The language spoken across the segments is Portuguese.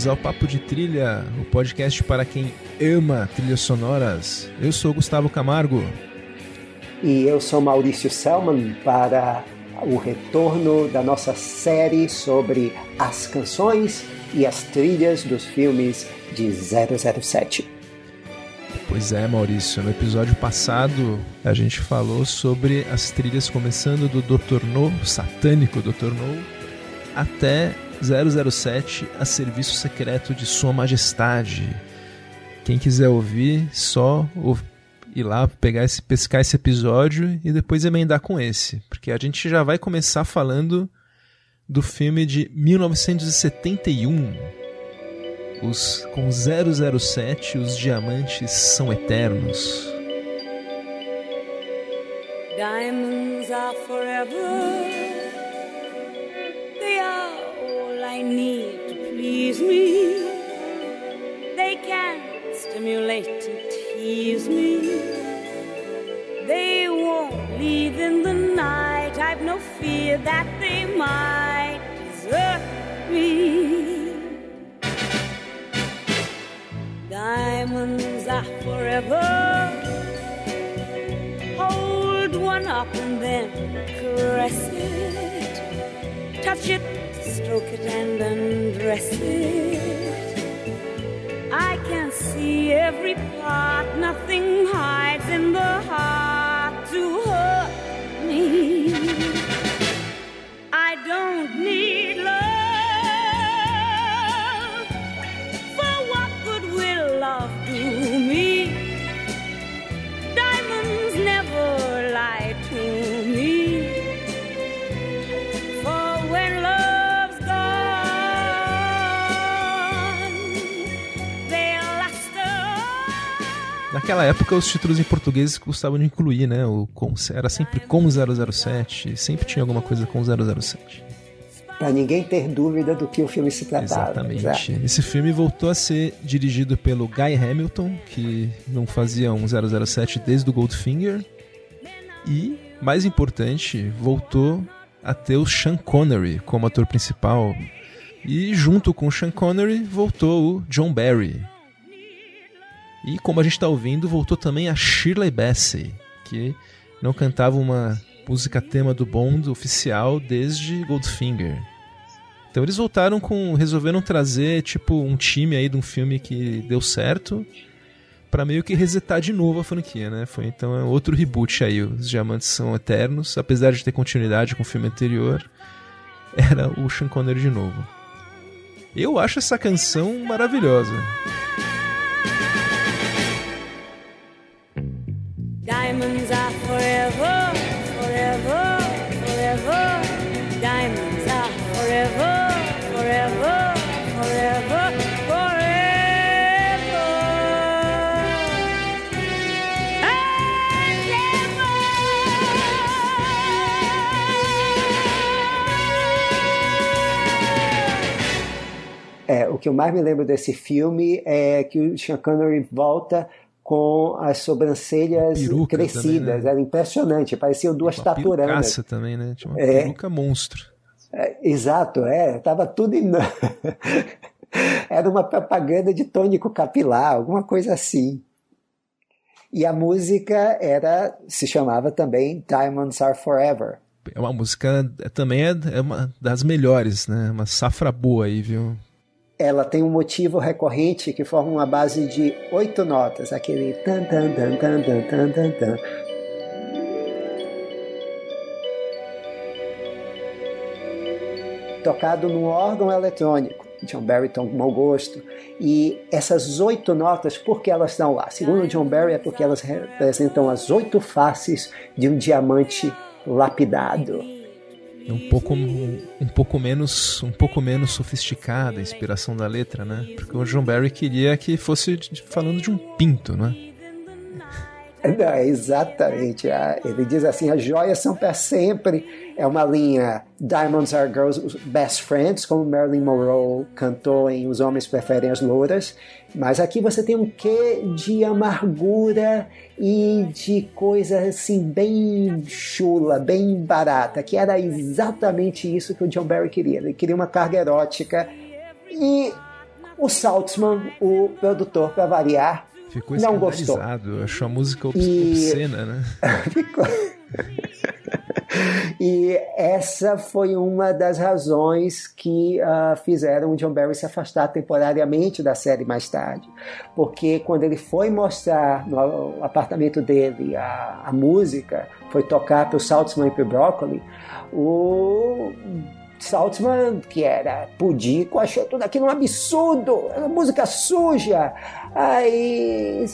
Bem-vindos ao Papo de Trilha, o podcast para quem ama trilhas sonoras. Eu sou Gustavo Camargo. E eu sou Maurício Selman para o retorno da nossa série sobre as canções e as trilhas dos filmes de 007. Pois é, Maurício. No episódio passado a gente falou sobre as trilhas começando do Dr. No, satânico Dr. No, até 007 a serviço secreto de Sua Majestade. Quem quiser ouvir, só ir lá pegar esse, pescar esse episódio e depois emendar com esse, porque a gente já vai começar falando do filme de 1971. Os com 007, os diamantes são eternos. Diamonds are forever. They are I need to please me. They can stimulate and tease me. They won't leave in the night. I've no fear that they might desert me. Diamonds are forever. Hold one up and then caress it. Touch it, stroke it, and undress it. I can see every part, nothing hides in the heart to hurt me. I don't need love. Naquela época, os títulos em português gostavam de incluir, né? O com, era sempre com 007, sempre tinha alguma coisa com 007. Para ninguém ter dúvida do que o filme se tratava. Exatamente. Exato. Esse filme voltou a ser dirigido pelo Guy Hamilton, que não fazia um 007 desde o Goldfinger. E, mais importante, voltou a ter o Sean Connery como ator principal. E junto com o Sean Connery voltou o John Barry. E como a gente está ouvindo, voltou também a Shirley Bassey, que não cantava uma música tema do Bond oficial desde Goldfinger. Então eles voltaram com. resolveram trazer tipo um time aí de um filme que deu certo para meio que resetar de novo a franquia, né? Foi então é outro reboot aí. Os Diamantes são eternos, apesar de ter continuidade com o filme anterior, era o Sean Connery de novo. Eu acho essa canção maravilhosa. Diamonds are forever, forever, forever. Diamonds are forever, forever, forever, forever. And É, o que eu mais me lembro desse filme é que o Sean Connery volta com as sobrancelhas crescidas. também, né? Era impressionante, pareciam duas Uma taturanas. também, né? Tinha uma É. peruca monstro. É, exato, é. Tava tudo em. Era uma propaganda de tônico capilar, alguma coisa assim. E a música era, se chamava também Diamonds Are Forever. É uma música, é- também é, é uma das melhores, né? Uma safra boa aí, viu? ela tem um motivo recorrente que forma uma base de oito notas, aquele tan tan tan tan tan tan tan. tan. Tocado num órgão eletrônico. John Barry tomou gosto. E essas oito notas, por que elas estão lá? Segundo John Barry, é porque elas representam as oito faces de um diamante lapidado. É um pouco, um pouco menos um pouco menos sofisticada a inspiração da letra, né? Porque o John Barry queria que fosse falando de um pinto, né? Não, é exatamente. a- Ele diz assim: as joias são para sempre. É uma linha Diamonds are girls' best friends, como Marilyn Monroe cantou em Os Homens Preferem as Louras. Mas aqui você tem um quê de amargura e de coisa assim, bem chula, bem barata, que era exatamente isso que o John Barry queria. Ele queria uma carga erótica E o Saltzman, o produtor, para variar, Ficou não gostou. Achou a música obscena, né? Ficou... e essa foi uma das razões que uh, fizeram o John Barry se afastar temporariamente da série mais tarde. Porque quando ele foi mostrar no apartamento dele a, a música, foi tocar para o Saltzman e para o Broccoli, o Saltzman, que era pudico, achou tudo aquilo um absurdo, música suja. Aí,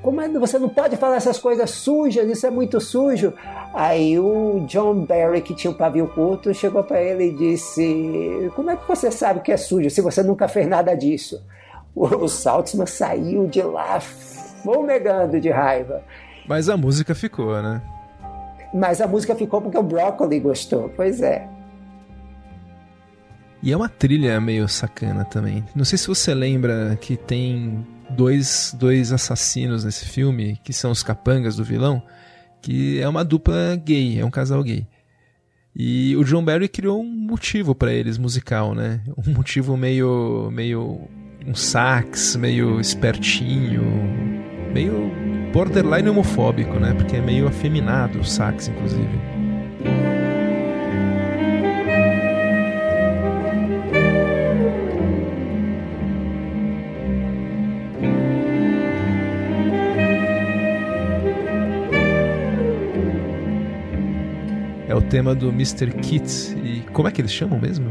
como é, você não pode falar essas coisas sujas, isso é muito sujo. Aí o John Barry, que tinha um pavio curto, chegou para ele e disse: Como é que você sabe que é sujo se você nunca fez nada disso? O Saltzman saiu de lá fumegando de raiva. Mas a música ficou, né? Mas a música ficou porque o Broccoli gostou, pois é. E é uma trilha meio sacana também. Não sei se você lembra que tem dois, dois assassinos nesse filme, que são os capangas do vilão, que é uma dupla gay, é um casal gay. E o John Barry criou um motivo para eles musical, né? Um motivo meio meio um sax, meio espertinho, meio borderline homofóbico, né? Porque é meio afeminado o sax, inclusive. Tema do Mr. Kit. E como é que eles chamam mesmo?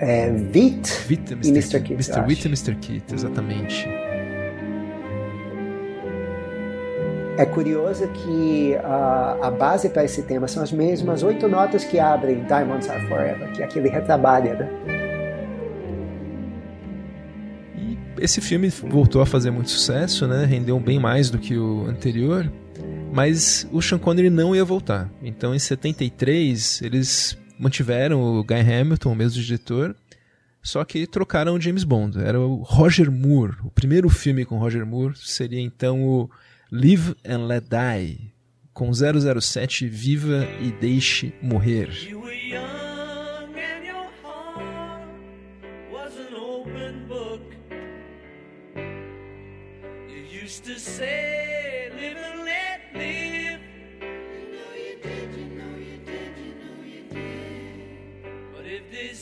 É Vit, Vit Mr. e Mr. Kit. Mr. Vit e Mr. Kit, exatamente. É curioso que a, a base para esse tema são as mesmas oito notas que abrem Diamonds Are Forever, que é aquele retrabalha, né? E esse filme voltou a fazer muito sucesso, né? Rendeu bem mais do que o anterior. Mas o Sean Connery não ia voltar. Então em 73 eles mantiveram o Guy Hamilton, o mesmo diretor, só que trocaram o James Bond. Era o Roger Moore. O primeiro filme com Roger Moore seria então o Live and Let Die, com 007 Viva e Deixe Morrer. used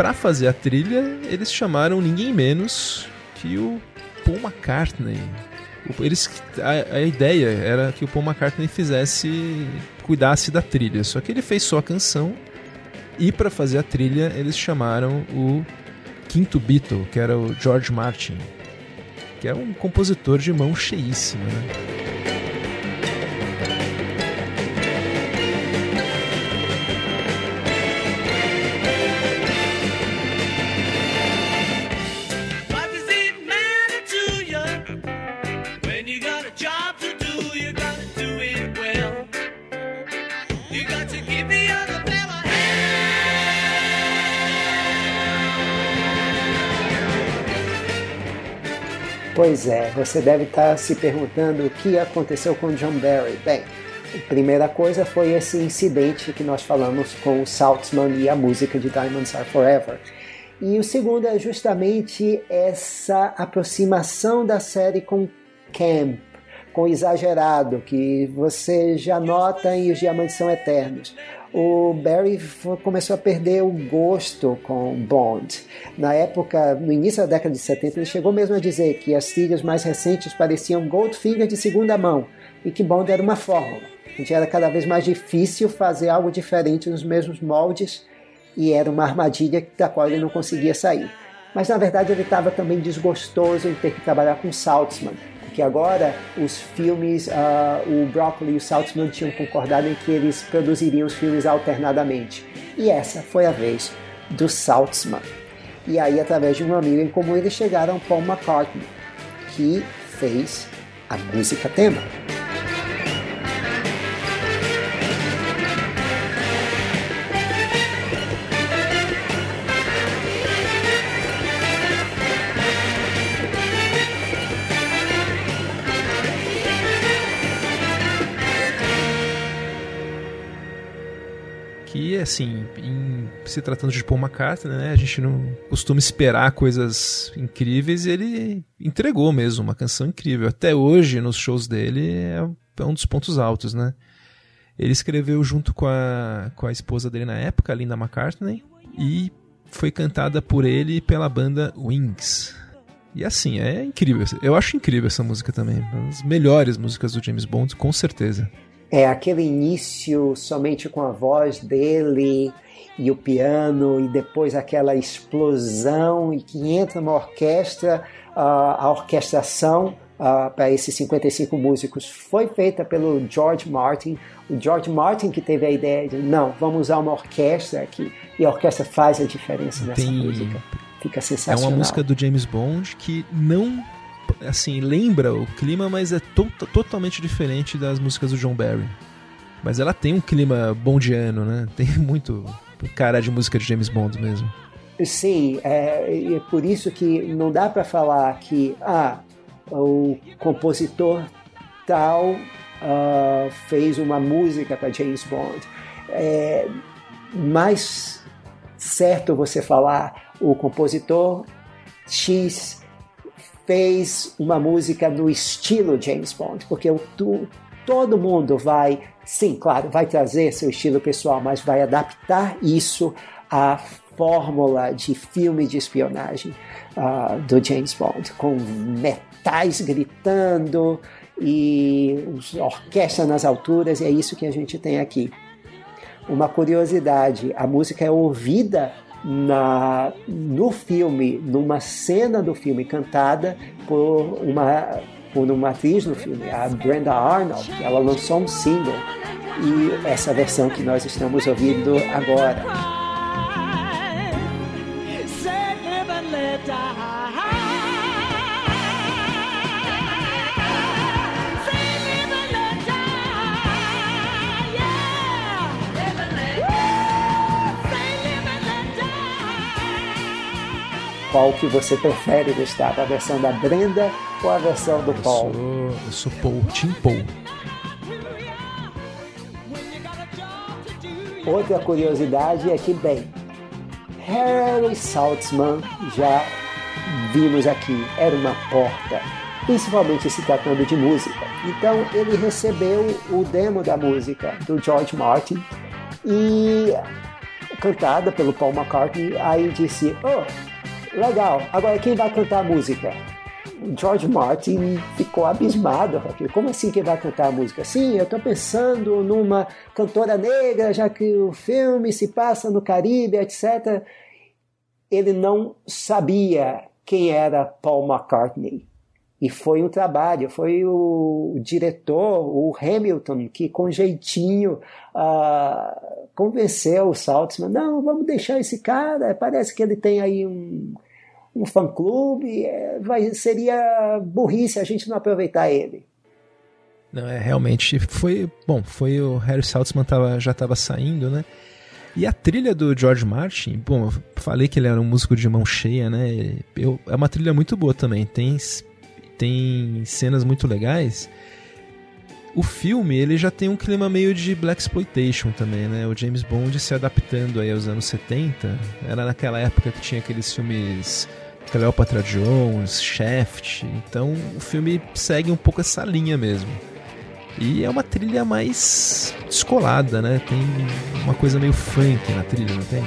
Para fazer a trilha, eles chamaram ninguém menos que o Paul McCartney. Eles, a, a, ideia era que o Paul McCartney fizesse, cuidasse da trilha, só que ele fez só a canção e para fazer a trilha eles chamaram o quinto Beatle, que era o George Martin, que é um compositor de mão cheíssima, né? Pois é, você deve estar se perguntando o que aconteceu com John Barry. Bem, a primeira coisa foi esse incidente que nós falamos com o Saltzman e a música de Diamonds Are Forever. E o segundo é justamente essa aproximação da série com Camp, com exagerado, que você já nota em Os Diamantes São Eternos o Barry começou a perder o gosto com Bond. Na época, no início da década de 70, ele chegou mesmo a dizer que as trilhas mais recentes pareciam Goldfinger de segunda mão e que Bond era uma fórmula. Que era cada vez mais difícil fazer algo diferente nos mesmos moldes e era uma armadilha da qual ele não conseguia sair. Mas na verdade ele estava também desgostoso em ter que trabalhar com Saltzman, que agora os filmes, uh, o Broccoli e o Saltzman tinham concordado em que eles produziriam os filmes alternadamente. E essa foi a vez do Saltzman. E aí, através de um amigo em comum, eles chegaram a Paul McCartney, que fez a música tema. Assim, em se tratando de Paul McCartney, né, a gente não costuma esperar coisas incríveis e ele entregou mesmo uma canção incrível. Até hoje, nos shows dele, é, é um dos pontos altos, né? Ele escreveu junto com a, com a esposa dele na época, Linda McCartney, e foi cantada por ele pela banda Wings. E assim, é incrível. Eu acho incrível essa música também. Uma das melhores músicas do James Bond, com certeza. É aquele início somente com a voz dele e o piano, e depois aquela explosão, e que entra uma orquestra, a orquestração uh, para esses 55 músicos foi feita pelo George Martin. O George Martin que teve a ideia de, não, vamos usar uma orquestra aqui, e a orquestra faz a diferença nessa Tem... música. Fica sensacional. É uma música do James Bond que não assim, lembra o clima, mas é to totalmente diferente das músicas do John Barry. Mas ela tem um clima bondiano, né? Tem muito cara de música de James Bond mesmo. Sim, é, é por isso que não dá para falar que ah, o compositor tal uh, fez uma música para James Bond. É mais certo você falar o compositor X fez uma música no estilo James Bond, porque o, tu, todo mundo vai, sim, claro, vai trazer seu estilo pessoal, mas vai adaptar isso à fórmula de filme de espionagem uh, do James Bond, com metais gritando e orquestra nas alturas, e é isso que a gente tem aqui. Uma curiosidade, a música é ouvida na, no filme, numa cena do filme cantada por uma, por uma atriz no filme, a Brenda Arnold. Ela lançou um single e essa versão que nós estamos ouvindo agora. Qual que você prefere, Gustavo? A versão da Brenda ou a versão do Paul? Eu sou, eu sou Paul, Tim Paul. Outra curiosidade é que, bem, Harry Saltzman já vimos aqui, era uma porta, principalmente se tratando de música. Então ele recebeu o demo da música do George Martin e cantada pelo Paul McCartney, aí disse, oh, Legal. Agora, quem vai cantar a música? George Martin ficou abismado. Como assim quem vai cantar a música? Sim, eu estou pensando numa cantora negra, já que o filme se passa no Caribe, etc. Ele não sabia quem era Paul McCartney. E foi um trabalho, foi o diretor, o Hamilton, que com jeitinho uh, convenceu o Saltzman, não, vamos deixar esse cara, parece que ele tem aí um, um fã-clube, é, seria burrice a gente não aproveitar ele. Não, é realmente foi bom. Foi o Harry Saltzman tava, já estava saindo, né? E a trilha do George Martin, bom, eu falei que ele era um músico de mão cheia, né? Eu, é uma trilha muito boa também. Tem tem cenas muito legais. O filme, ele já tem um clima meio de black exploitation também, né? O James Bond se adaptando aí aos anos 70. Era naquela época que tinha aqueles filmes Cleopatra Jones, Shaft. Então, o filme segue um pouco essa linha mesmo. E é uma trilha mais descolada, né? Tem uma coisa meio funk na trilha, não tem?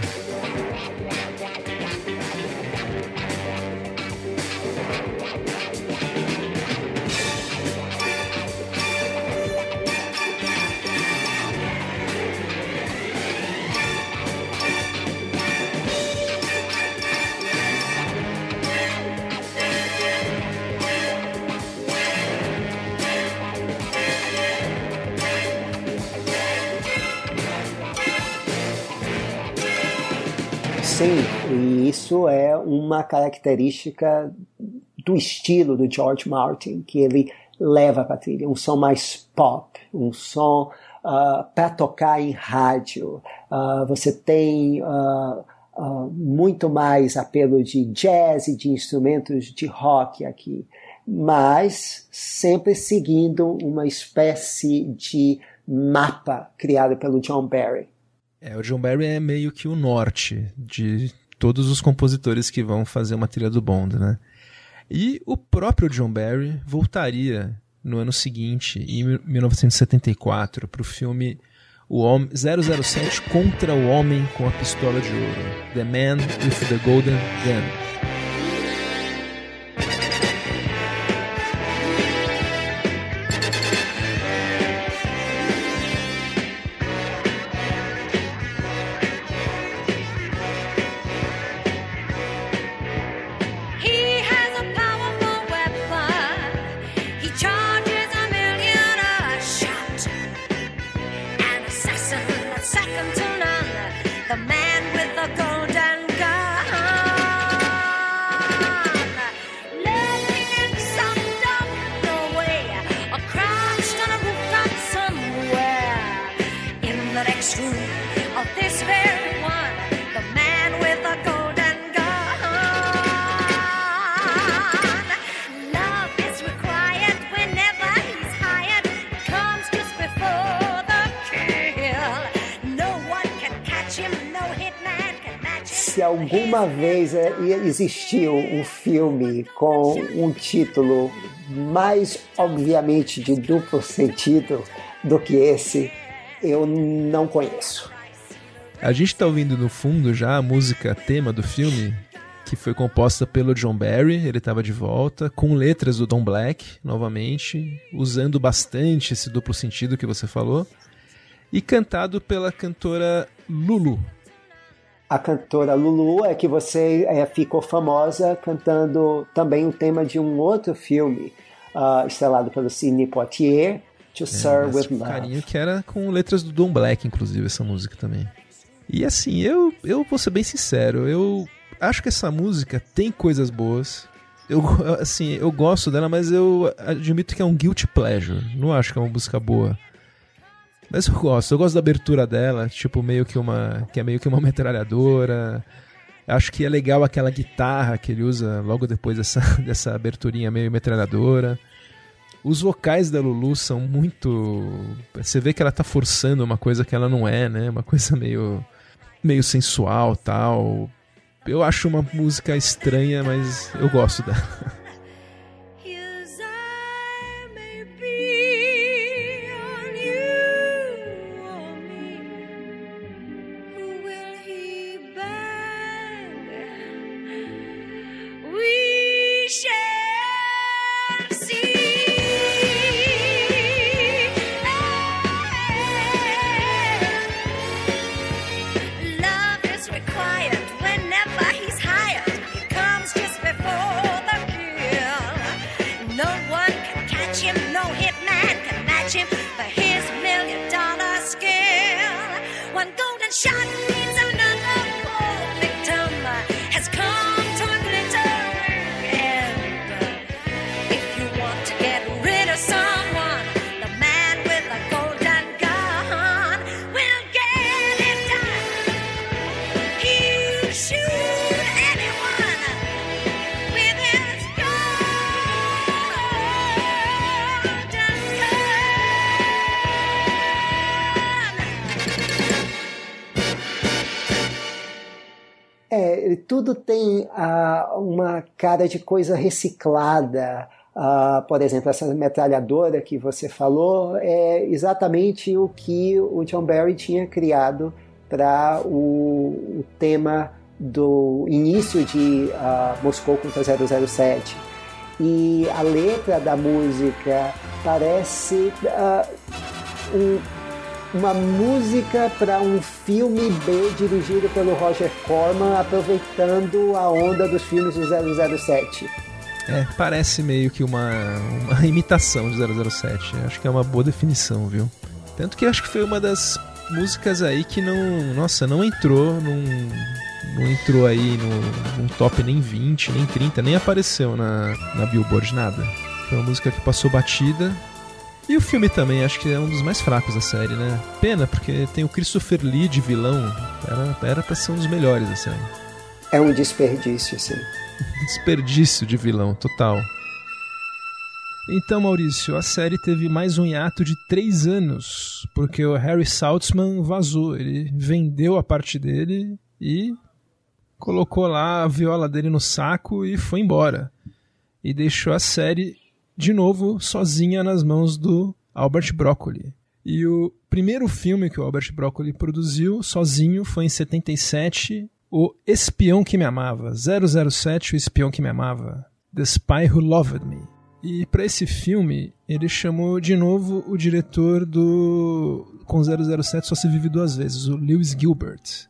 Sim, e isso é uma característica do estilo do George Martin, que ele leva para a trilha, um som mais pop, um som uh, para tocar em rádio. Uh, você tem uh, muito mais apelo de jazz e de instrumentos de rock aqui, mas sempre seguindo uma espécie de mapa criado pelo John Barry. É, o John Barry é meio que o norte de todos os compositores que vão fazer uma trilha do Bond, né? E o próprio John Barry voltaria no ano seguinte, em 1974, para o filme o homem, 007 contra o Homem com a Pistola de Ouro. The Man with the Golden Gun. Existiu um filme com um título mais obviamente de duplo sentido do que esse, eu não conheço. A gente está ouvindo no fundo já a música tema do filme, que foi composta pelo John Barry, ele estava de volta, com letras do Don Black, novamente, usando bastante esse duplo sentido que você falou, e cantado pela cantora Lulu, a cantora Lulu é que você é, ficou famosa cantando também o tema de um outro filme uh, estrelado pelo Sidney Poitier, To é, Serve With Love. carinho que era com letras do Don Black, inclusive, essa música também. E assim, eu, eu vou ser bem sincero, eu acho que essa música tem coisas boas. Eu, assim, eu gosto dela, mas eu admito que é um guilty pleasure. Não acho que é uma música boa. Mas eu gosto, eu gosto da abertura dela, tipo, meio que uma. que é meio que uma metralhadora. Acho que é legal aquela guitarra que ele usa logo depois dessa, dessa aberturinha meio metralhadora. Os vocais da Lulu são muito. Você vê que ela tá forçando uma coisa que ela não é, né? Uma coisa meio. meio sensual tal. Eu acho uma música estranha, mas eu gosto dela. cara de coisa reciclada. Uh, por exemplo, essa metralhadora que você falou é exatamente o que o John Barry tinha criado para o, o, tema do início de uh, Moscou contra 007. E a letra da música parece um uma música para um filme B dirigido pelo Roger Corman, aproveitando a onda dos filmes do 007. É, parece meio que uma, uma imitação de 007. Acho que é uma boa definição, viu? Tanto que acho que foi uma das músicas aí que não, nossa, não entrou num, não entrou aí no top nem 20, nem 30, nem apareceu na, na Billboard, nada. Foi uma música que passou batida. E o filme também, acho que é um dos mais fracos da série, né? Pena, porque tem o Christopher Lee de vilão. Era, era pra ser um dos melhores da série. É um desperdício, sim. desperdício de vilão, total. Então, Maurício, a série teve mais um hiato de três anos, porque o Harry Saltzman vazou. Ele vendeu a parte dele e colocou lá a viola dele no saco e foi embora. E deixou a série de novo sozinha nas mãos do Albert Broccoli. E o primeiro filme que o Albert Broccoli produziu sozinho foi em 77, O Espião que Me Amava, 007, O Espião que Me Amava, The Spy Who Loved Me. E para esse filme, ele chamou de novo o diretor do Com 007 Só Se Vive Duas Vezes, o Lewis Gilbert.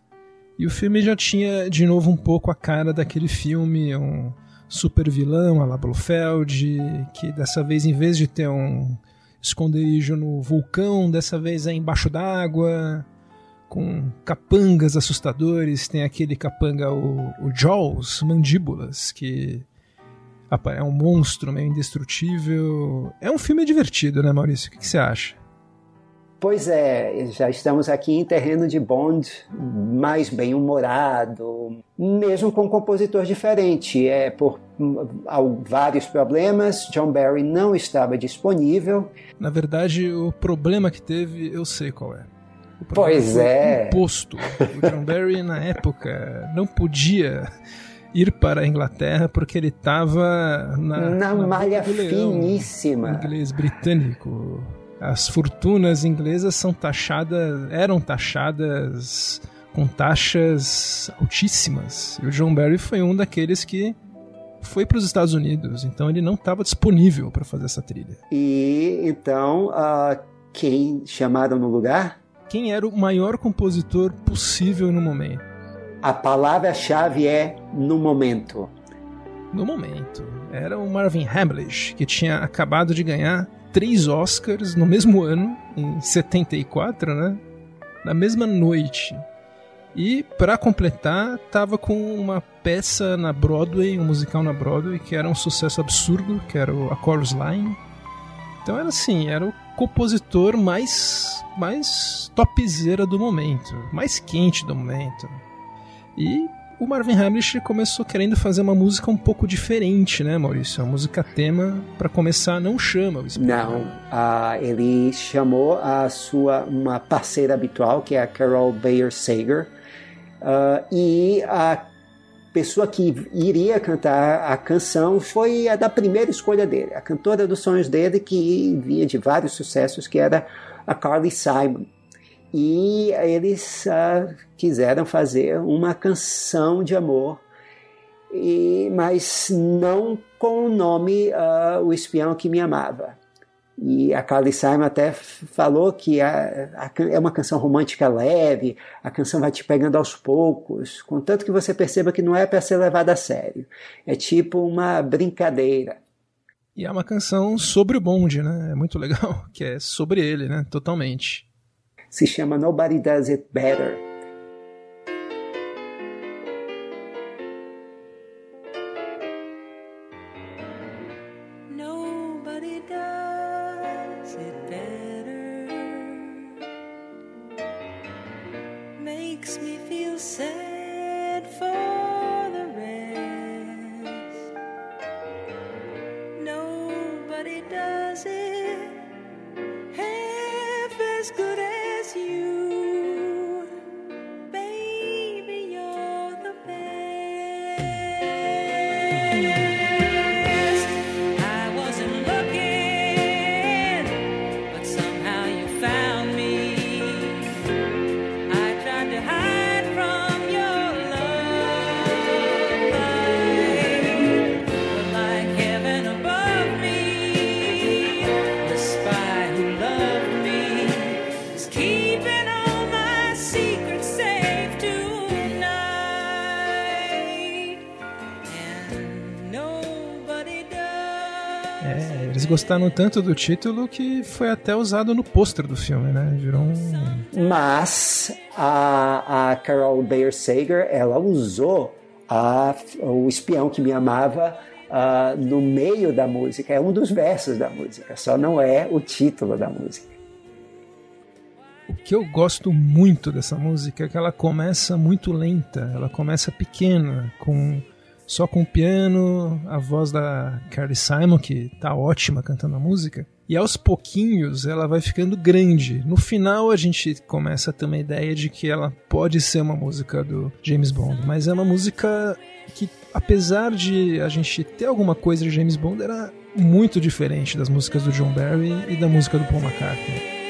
E o filme já tinha de novo um pouco a cara daquele filme, um super vilão, a la Blofeld, que dessa vez, em vez de ter um esconderijo no vulcão, dessa vez é embaixo d'água, com capangas assustadores. Tem aquele capanga, o, o Jaws, Mandíbulas, que é um monstro meio indestrutível. É um filme divertido, né, Maurício? O que você acha? Pois é, já estamos aqui em terreno de Bond mais bem-humorado, mesmo com um compositor diferente. É por vários problemas, John Barry não estava disponível. Na verdade, o problema que teve, eu sei qual é. pois é. Imposto. O John Barry, na época, não podia ir para a Inglaterra porque ele estava na, na, na malha finíssima. Inglês britânico. As fortunas inglesas são taxadas, eram taxadas com taxas altíssimas. E o John Barry foi um daqueles que foi para os Estados Unidos, então ele não estava disponível para fazer essa trilha. E então, uh, quem chamaram no lugar? Quem era o maior compositor possível no momento? A palavra-chave é no momento. No momento. Era o Marvin Hamlish, que tinha acabado de ganhar três Oscars no mesmo ano, em 74, né? Na mesma noite. E, para completar, tava com uma peça na Broadway, um musical na Broadway, que era um sucesso absurdo, que era A Chorus Line. Então era assim, era o compositor mais mais topzera do momento, mais quente do momento. E o Marvin Hamlish começou querendo fazer uma música um pouco diferente, né, Maurício? A música tema, para começar, não chama o Não, uh, ele chamou a sua uma parceira habitual, que é a Carol Bayer Sager, uh, e a pessoa que iria cantar a canção foi a da primeira escolha dele, a cantora dos sonhos dele, que vinha de vários sucessos, que era a Carly Simon e eles uh, quiseram fazer uma canção de amor, e, mas não com o nome uh, O Espião que Me Amava. E a Carly Simon até falou que a, a, é uma canção romântica leve, a canção vai te pegando aos poucos, contanto que você perceba que não é para ser levada a sério. É tipo uma brincadeira. E é uma canção sobre o bonde, né? É muito legal, que é sobre ele, né? Totalmente se chama Nobody Does It Better. Gostaram tanto do título que foi até usado no pôster do filme, né? Virou um... Mas a, a Carol Bayer Sager, ela usou a, o espião que me amava uh, no meio da música. É um dos versos da música, só não é o título da música. O que eu gosto muito dessa música é que ela começa muito lenta, ela começa pequena, com só com o piano, a voz da Carly Simon, que tá ótima cantando a música. E aos pouquinhos ela vai ficando grande. No final a gente começa a ter uma ideia de que ela pode ser uma música do James Bond, mas é uma música que, apesar de a gente ter alguma coisa de James Bond, era muito diferente das músicas do John Barry e da música do Paul McCartney.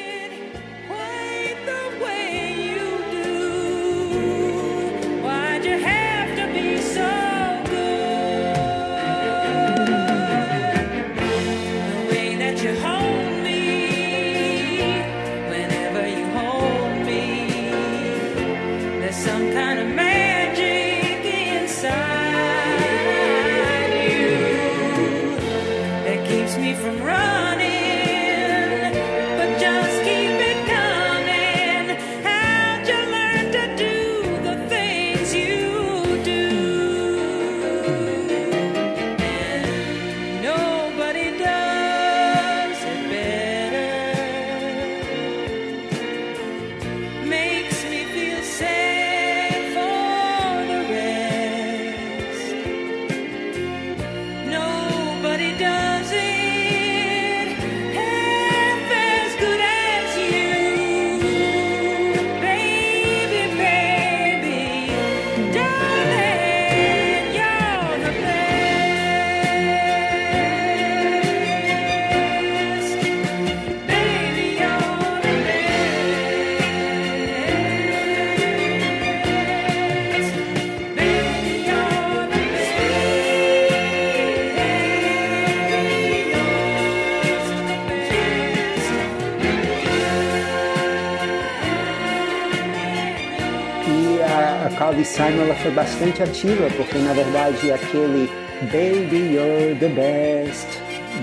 Foi bastante ativa, porque na verdade aquele Baby You're the Best,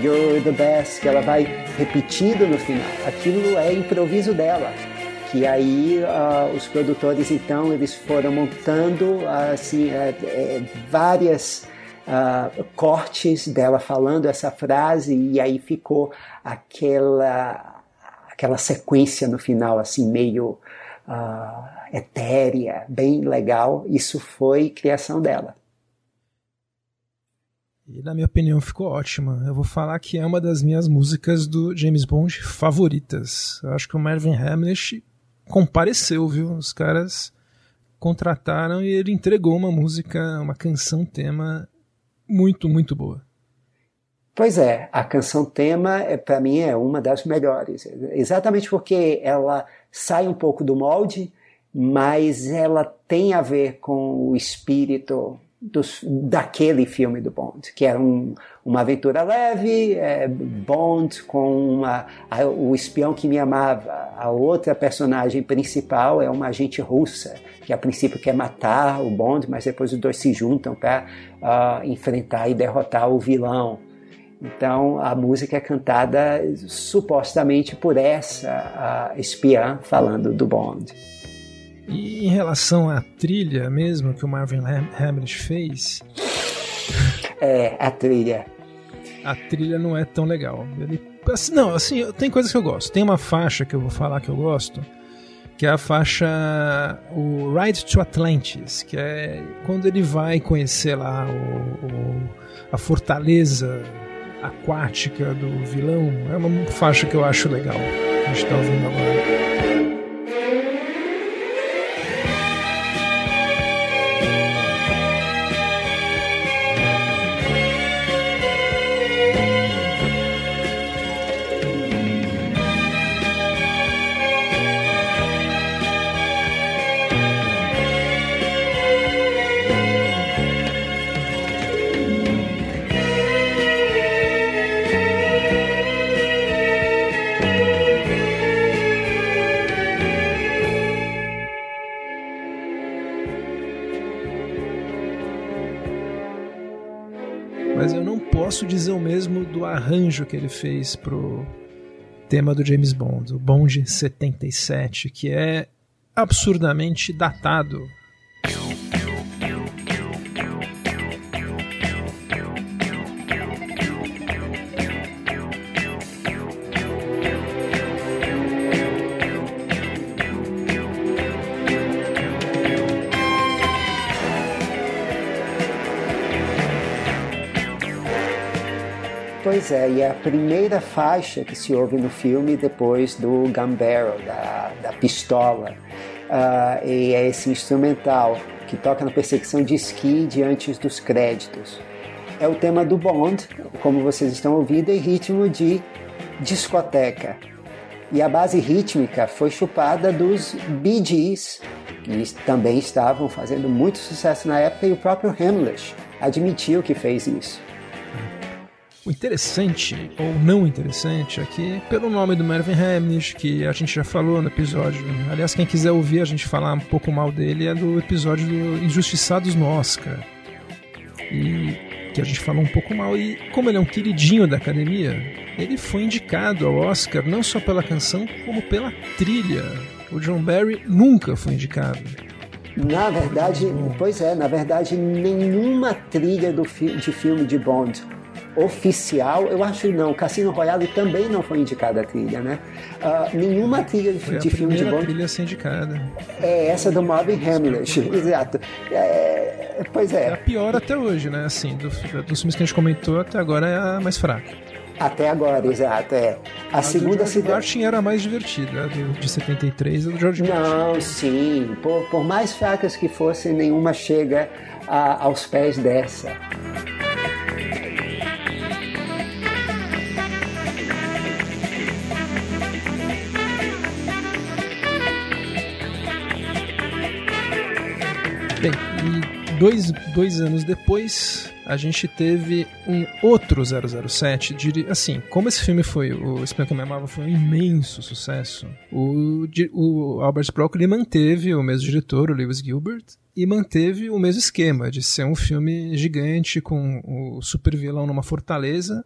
You're the Best, que ela vai repetindo no final, aquilo é improviso dela. Que aí uh, os produtores então eles foram montando assim uh, uh, várias cortes dela falando essa frase e aí ficou aquela aquela sequência no final assim meio uh, etérea, bem legal. Isso foi criação dela. E na minha opinião ficou ótima. Eu vou falar que é uma das minhas músicas do James Bond favoritas. Eu acho que o Marvin Hamlish compareceu, viu? Os caras contrataram e ele entregou uma música, uma canção tema muito, muito boa. Pois é, a canção tema é, para mim é uma das melhores, exatamente porque ela sai um pouco do molde, mas ela tem a ver com o espírito dos, daquele filme do Bond, que era um, uma aventura leve, é, Bond com uma, a, o espião que me amava. A outra personagem principal é uma agente russa, que a princípio quer matar o Bond, mas depois os dois se juntam para uh, ah, enfrentar e derrotar o vilão. Então a música é cantada supostamente por essa espiã falando do Bond. E em relação à trilha mesmo que o Marvin Hamlish fez. É, a trilha. A trilha não é tão legal. Ele, assim, não, assim, tem coisas que eu gosto. Tem uma faixa que eu vou falar que eu gosto, que é a faixa o Ride to Atlantis, que é quando ele vai conhecer lá o, o a fortaleza aquática do vilão. É uma faixa que eu acho legal. A gente está ouvindo agora. Arranjo que ele fez pro tema do James Bond, o Bond 77, que é absurdamente datado É, e é a primeira faixa que se ouve no filme depois do gun barrel, da, da pistola. Uh, e é esse instrumental que toca na perseguição de esqui diante dos créditos. É o tema do Bond, como vocês estão ouvindo, em ritmo de discoteca. E a base rítmica foi chupada dos Bee Gees, que também estavam fazendo muito sucesso na época, e o próprio Hamlish admitiu que fez isso. O interessante, ou não interessante, é pelo nome do Mervyn Hamlish, que a gente já falou no episódio. Aliás, quem quiser ouvir a gente falar um pouco mal dele é do episódio do Injustiçados no Oscar. E que a gente falou um pouco mal. E como ele é um queridinho da academia, ele foi indicado ao Oscar não só pela canção, como pela trilha. O John Barry nunca foi indicado. Na verdade, pois é, na verdade, nenhuma trilha do fi de filme de Bond oficial, eu acho não. Cassino Royale também não foi indicada a trilha, né? Uh, nenhuma trilha foi de filme de Bond. trilha a ser indicada. É essa do Marvin Hamlish, exato. É, pois é. É a pior até hoje, né? Assim, do, dos filmes que a gente comentou até agora é a mais fraca. Até agora, exato. É. A, a segunda cidade. Martin era mais divertida, do, de 73 a do George Não, Martin. sim. Por, por mais fracas que fossem, nenhuma chega a, aos pés dessa. Dois, dois anos depois, a gente teve um outro 007. Assim, como esse filme foi, o Espião que Me Amava foi um imenso sucesso, o, o Albert Broccoli manteve o mesmo diretor, o Lewis Gilbert, e manteve o mesmo esquema de ser um filme gigante com o super vilão numa fortaleza.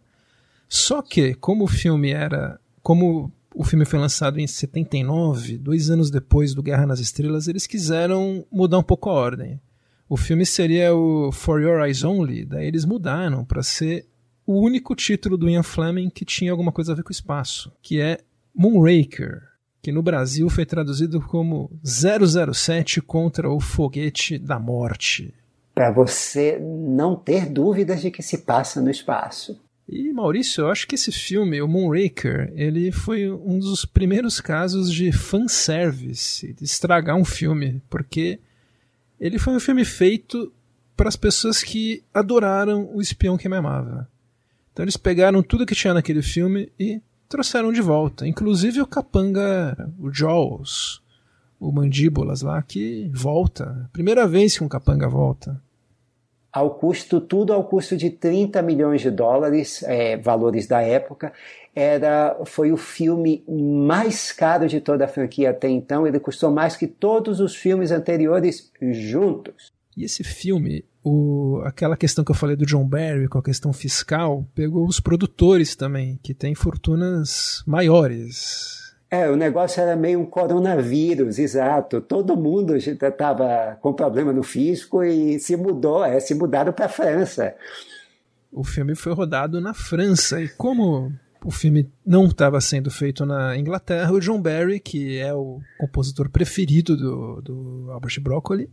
Só que, como o filme era. Como o filme foi lançado em 79, dois anos depois do Guerra nas Estrelas, eles quiseram mudar um pouco a ordem. O filme seria o For Your Eyes Only, daí eles mudaram para ser o único título do Ian Fleming que tinha alguma coisa a ver com o espaço, que é Moonraker, que no Brasil foi traduzido como 007 contra o foguete da morte. Para você não ter dúvidas de que se passa no espaço. E Maurício, eu acho que esse filme, o Moonraker, ele foi um dos primeiros casos de fanservice, de estragar um filme, porque ele foi um filme feito para as pessoas que adoraram o espião que me amava. Então eles pegaram tudo que tinha naquele filme e trouxeram de volta, inclusive o capanga, o Jaws, o Mandíbulas lá, que volta. Primeira vez que um capanga volta ao custo, tudo ao custo de 30 milhões de dólares, é, valores da época. Era, foi o filme mais caro de toda a franquia até então. Ele custou mais que todos os filmes anteriores juntos. E esse filme, o, aquela questão que eu falei do John Barry com a questão fiscal, pegou os produtores também, que têm fortunas maiores. É, o negócio era meio um coronavírus, exato. Todo mundo estava com problema no fisco e se mudou, é, se mudaram para a França. O filme foi rodado na França e como o filme não estava sendo feito na Inglaterra, o John Barry, que é o compositor preferido do, do Albert Broccoli,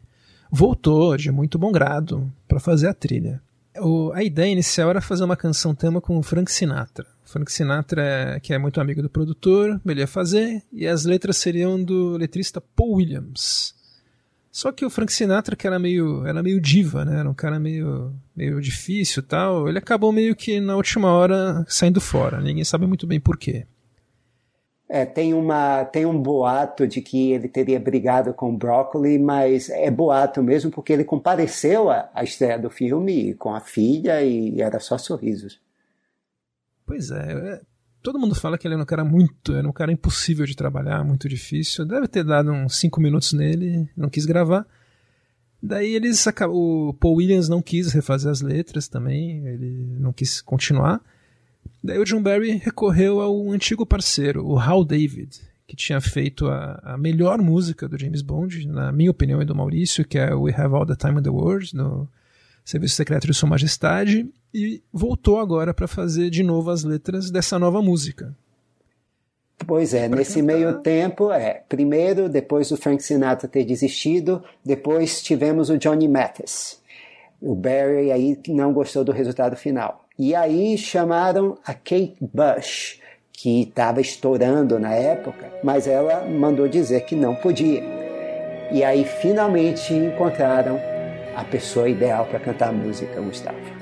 voltou de muito bom grado para fazer a trilha. O, a ideia inicial era fazer uma canção tema com Frank Sinatra. Frank Sinatra, que é muito amigo do produtor, ele ia fazer, e as letras seriam do letrista Paul Williams. Só que o Frank Sinatra, que era meio, era meio diva, né? Era um cara meio, meio difícil tal, ele acabou meio que na última hora saindo fora. Ninguém sabe muito bem por quê. É, tem, uma, tem um boato de que ele teria brigado com o Broccoli, mas é boato mesmo porque ele compareceu à, à estreia do filme com a filha e era só sorrisos. Pois é, é, todo mundo fala que ele era um cara muito, era um cara impossível de trabalhar, muito difícil. Deve ter dado uns 5 minutos nele, não quis gravar. Daí eles o Paul Williams não quis refazer as letras também, ele não quis continuar. Daí o John Barry recorreu ao antigo parceiro, o Hal David, que tinha feito a, a, melhor música do James Bond, na minha opinião e do Maurício, que é We Have All the Time in the World, no Serviço Secreto de Sua Majestade, e voltou agora para fazer de novo as letras dessa nova música. Pois é, nesse cantar. meio tempo, é, primeiro, depois do Frank Sinatra ter desistido, depois tivemos o Johnny Mathis. O Barry aí não gostou do resultado final. E aí chamaram a Kate Bush, que estava estourando na época, mas ela mandou dizer que não podia. E aí finalmente encontraram a pessoa ideal para cantar música, Gustavo.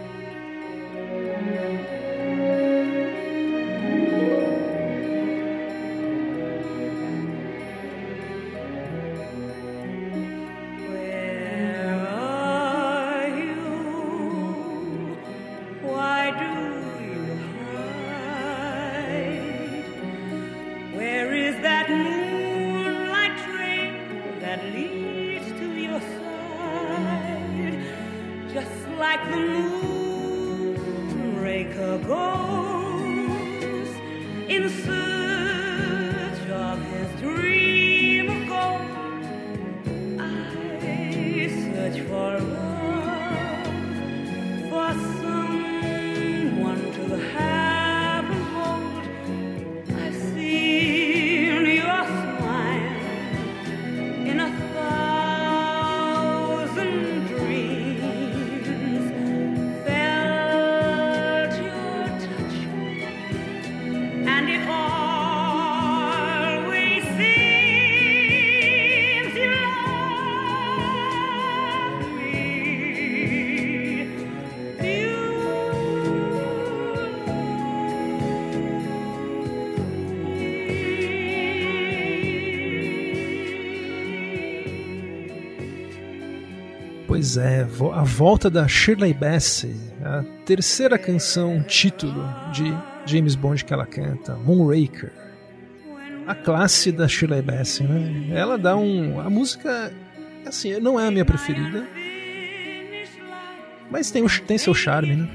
Pois é, a volta da Shirley Bassey, a terceira canção título de James Bond que ela canta, Moonraker. A classe da Shirley Bassey, né? Ela dá um. A música, assim, não é a minha preferida, mas tem, tem seu charme, né?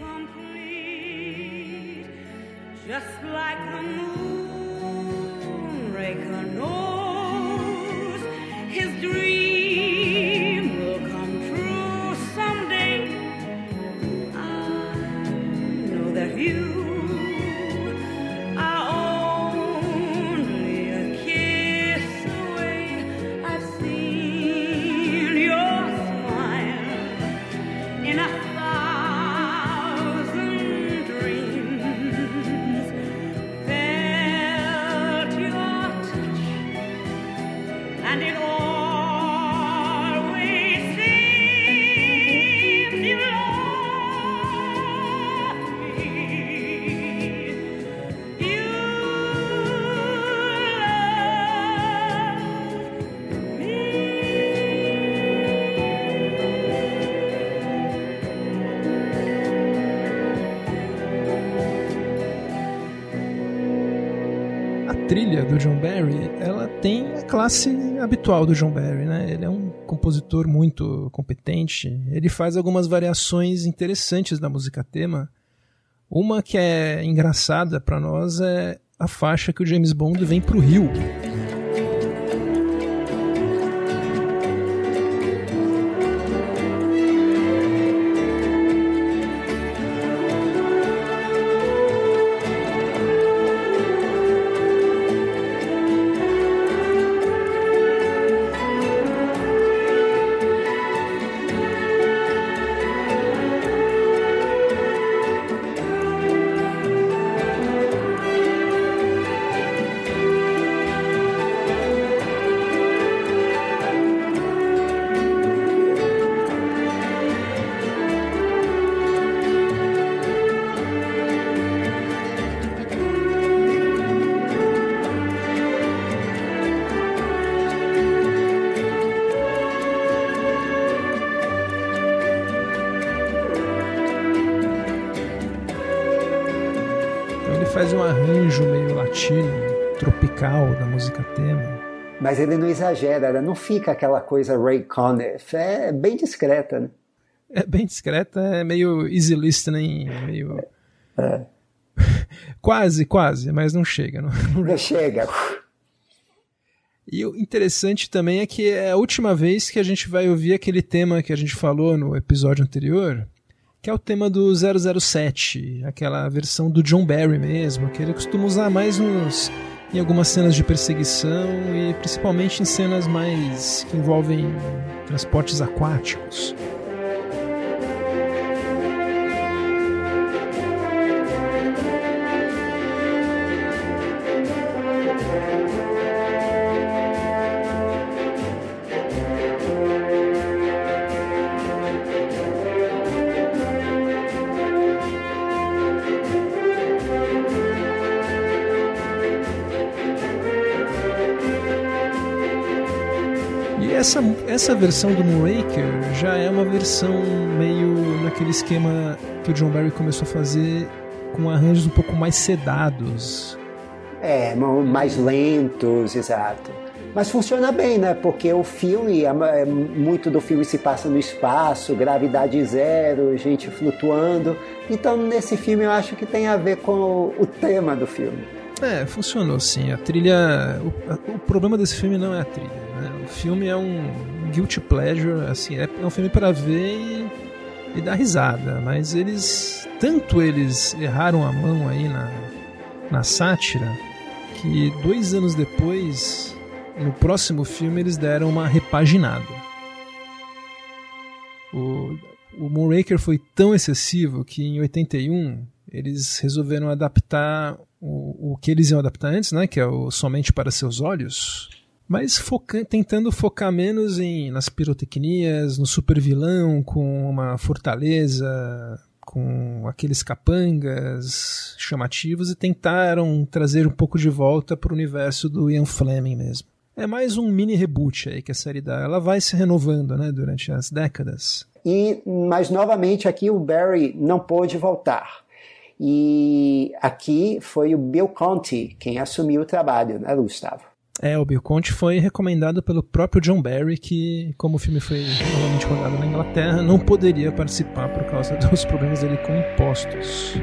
Classe habitual do John Barry, né? Ele é um compositor muito competente. Ele faz algumas variações interessantes da música tema. Uma que é engraçada para nós é a faixa que o James Bond vem pro Rio. Mas ele não exagera, ela não fica aquela coisa Ray Conniff, é bem discreta, né? É bem discreta, é meio easy listening, meio... É. quase, quase, mas não chega. Não, não chega. E o interessante também é que é a última vez que a gente vai ouvir aquele tema que a gente falou no episódio anterior, que é o tema do 007, aquela versão do John Barry mesmo, que ele costuma usar mais nos, em algumas cenas de perseguição e principalmente em cenas mais que envolvem transportes aquáticos. Essa, versão do Moonraker já é uma versão meio naquele esquema que o John Barry começou a fazer com arranjos um pouco mais sedados. É, mais lentos, exato. Mas funciona bem, né? Porque o filme, é, é, muito do filme se passa no espaço, gravidade zero, gente flutuando. Então, nesse filme, eu acho que tem a ver com o, o tema do filme. É, funcionou sim. A trilha. O, o problema desse filme não é a trilha. Né? O filme é um guilty pleasure, assim, é, é um filme para ver e, e dar risada, mas eles tanto eles erraram a mão aí na, na sátira que dois anos depois, no próximo filme, eles deram uma repaginada. O, o Moonraker foi tão excessivo que em 81 eles resolveram adaptar o, o que eles iam adaptar antes, né, que é o Somente para Seus Olhos, mas foca tentando focar menos em nas pirotecnias, no super vilão com uma fortaleza, com aqueles capangas chamativos e tentaram trazer um pouco de volta para o universo do Ian Fleming mesmo. É mais um mini reboot aí que a série dá. Ela vai se renovando, né, durante as décadas. E mas novamente aqui o Barry não pôde voltar. E aqui foi o Bill Conti quem assumiu o trabalho, né, Gustavo? É, o Bill Conti foi recomendado pelo próprio John Barry, que, como o filme foi novamente rodado na Inglaterra, não poderia participar por causa dos problemas dele com impostos.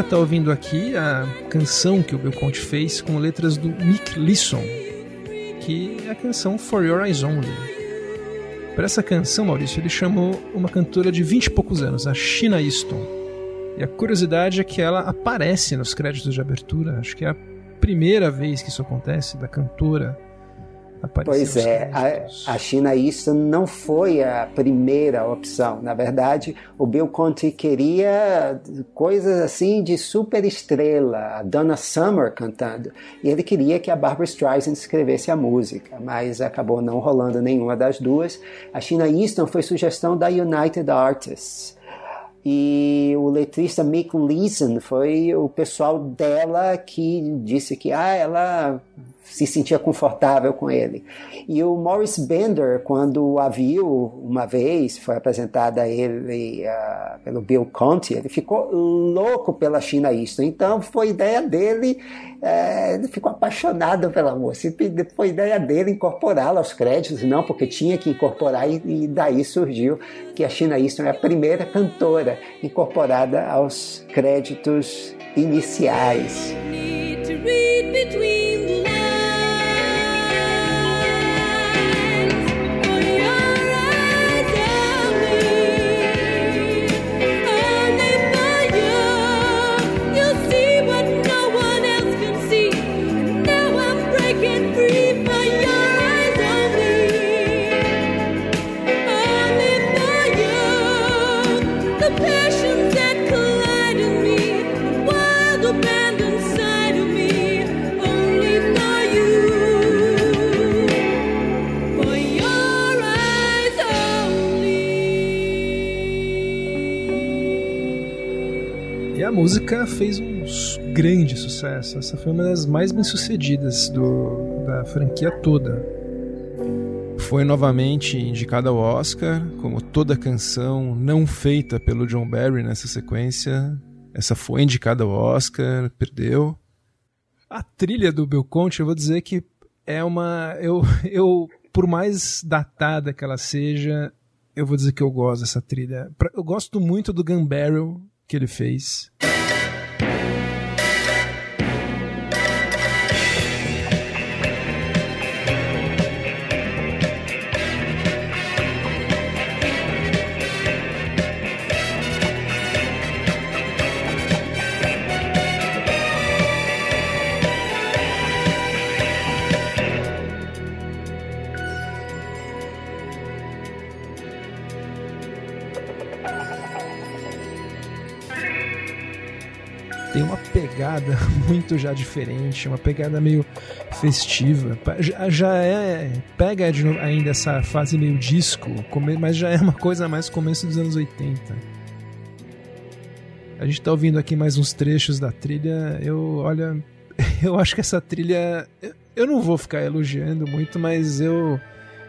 Está ouvindo aqui a canção que o Bill Conte fez com letras do Mick Leeson, que é a canção For Your Eyes Only. Para essa canção, Maurício, ele chamou uma cantora de 20 e poucos anos, a Sheena Easton. E a curiosidade é que ela aparece nos créditos de abertura, acho que é a primeira vez que isso acontece, da cantora Pois é, a, a, China Eastern não foi a primeira opção. Na verdade, o Bill Conti queria coisas assim de super estrela, a Donna Summer cantando. E ele queria que a Barbara Streisand escrevesse a música, mas acabou não rolando nenhuma das duas. A China Eastern foi sugestão da United Artists. E o letrista Mick Leeson foi o pessoal dela que disse que ah, ela se sentia confortável com ele. E o Morris Bender, quando a viu uma vez, foi apresentada a ele uh, pelo Bill Conti, ele ficou louco pela China Easton. Então foi ideia dele, uh, ele ficou apaixonado pela moça. Foi ideia dele incorporá-la aos créditos, não, porque tinha que incorporar, e, e daí surgiu que a China Easton é a primeira cantora incorporada aos créditos iniciais. Música fez um grande sucesso. Essa foi uma das mais bem-sucedidas do, da franquia toda. Foi novamente indicada ao Oscar, como toda canção não feita pelo John Barry nessa sequência. Essa foi indicada ao Oscar, perdeu. A trilha do Bill Conte, eu vou dizer que é uma. Eu, eu, por mais datada que ela seja, eu vou dizer que eu gosto dessa trilha. Eu gosto muito do Gun Barrel que ele fez. Pegada muito já diferente, uma pegada meio festiva. Já, é. Pega ainda essa fase meio disco, mas já é uma coisa mais começo dos anos 80. A gente tá ouvindo aqui mais uns trechos da trilha. Eu, olha, eu acho que essa trilha. Eu não vou ficar elogiando muito, mas eu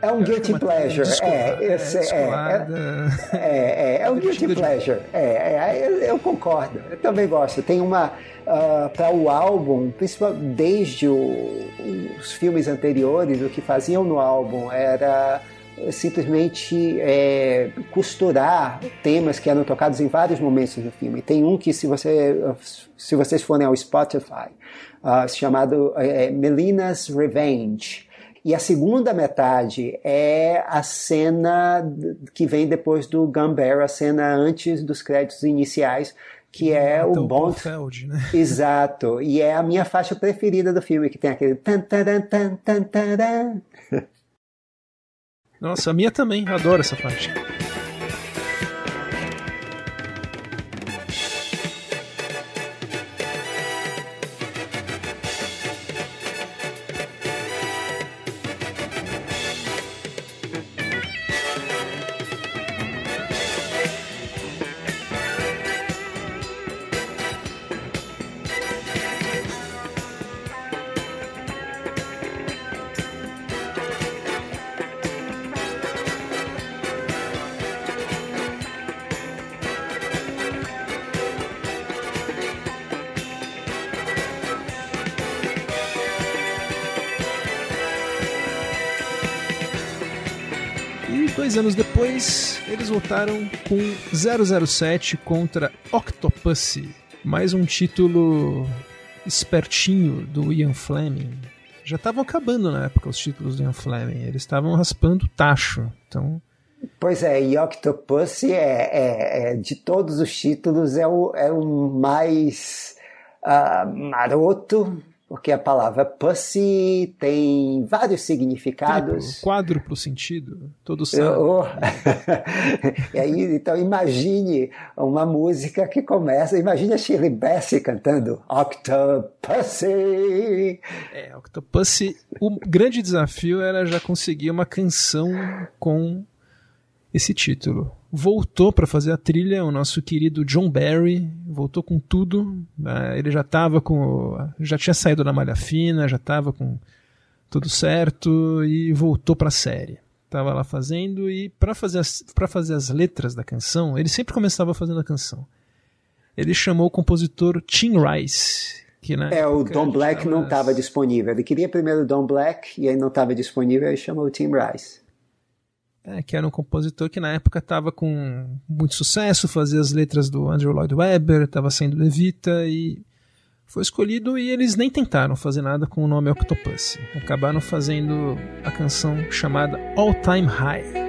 é um guilty é pleasure. É, esse, é, é, é, é, é, um guilty pleasure. É, eu, eu, concordo. Eu também gosto. Tem uma. Uh, para o álbum, principalmente desde o, os filmes anteriores, o que faziam no álbum era simplesmente é, costurar temas que eram tocados em vários momentos do filme. Tem um que, se, você, se vocês forem ao Spotify, uh, chamado é, Melina's Revenge, e a segunda metade é a cena que vem depois do Gambera, a cena antes dos créditos iniciais, que é então, o Bond. Feld, né? Exato. E é a minha faixa preferida do filme, que tem aquele. Tan, taran, tan, tan, taran. Nossa, a minha também, adoro essa faixa. Eles voltaram com 007 contra Octopussy. Mais um título espertinho do Ian Fleming. Já estavam acabando na época os títulos do Ian Fleming. Eles estavam raspando tacho. Então. Pois é, e Octopussy é, é, é de todos os títulos é o, é o mais uh, maroto, porque a palavra pussy tem vários significados. Triplo, quádruplo sentido, todo sabe. Oh. e aí, então imagine uma música que começa, imagine a Shirley Bassey cantando Octopussy. É, Octopussy, o grande desafio era já conseguir uma canção com esse título voltou para fazer a trilha, o nosso querido John Barry, voltou com tudo. Né? Ele já estava com. já tinha saído da malha fina, já estava com tudo certo e voltou para a série. Tava lá fazendo e para fazer, as, fazer as letras da canção, ele sempre começava fazendo a canção. Ele chamou o compositor Tim Rice, É, o Don Black não estava disponível. Ele queria primeiro o Don Black e aí não estava disponível, aí chamou o Tim Rice é, que era um compositor que na época estava com muito sucesso, fazia as letras do Andrew Lloyd Webber, estava sendo Levita e foi escolhido e eles nem tentaram fazer nada com o nome Octopus. Acabaram fazendo a canção chamada All Time High.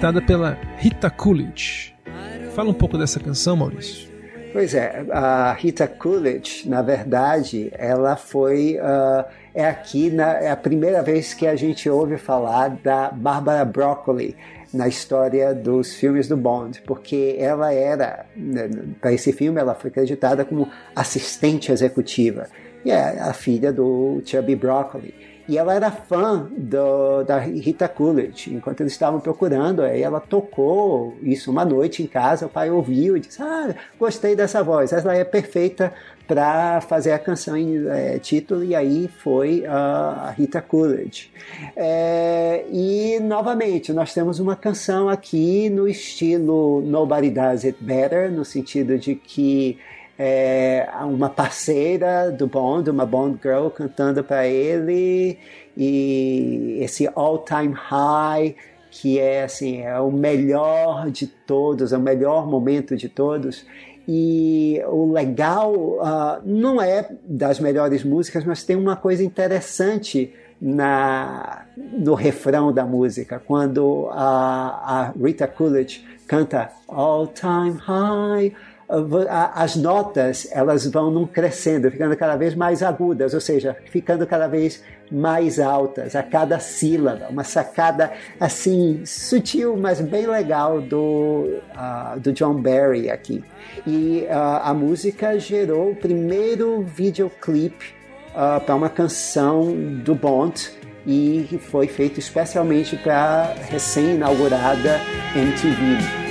Cantada pela Rita Coolidge. Fala um pouco dessa canção, Maurício. Pois é, a Rita Coolidge, na verdade, ela foi. Uh, é aqui na, é a primeira vez que a gente ouve falar da Barbara Broccoli na história dos filmes do Bond, porque ela era, né, para esse filme, ela foi acreditada como assistente executiva. E é a filha do Chubby Broccoli. E ela era fã do, da Rita Coolidge. Enquanto eles estavam procurando, aí ela tocou isso uma noite em casa. O pai ouviu e disse: Ah, gostei dessa voz. Ela é perfeita para fazer a canção em é, título. E aí foi a Rita Coolidge. É, e novamente, nós temos uma canção aqui no estilo Nobody Does It Better, no sentido de que é, uma parceira do Bond, uma Bond Girl cantando para ele e esse All Time High que é assim é o melhor de todos, é o melhor momento de todos. E o legal uh, não é das melhores músicas, mas tem uma coisa interessante na, no refrão da música, quando a, a Rita Coolidge canta All Time High as notas elas vão num crescendo, ficando cada vez mais agudas, ou seja, ficando cada vez mais altas a cada sílaba, uma sacada assim sutil, mas bem legal do, uh, do John Barry aqui. E uh, a música gerou o primeiro videoclipe uh, para uma canção do Bond e foi feito especialmente para a recém-inaugurada MTV.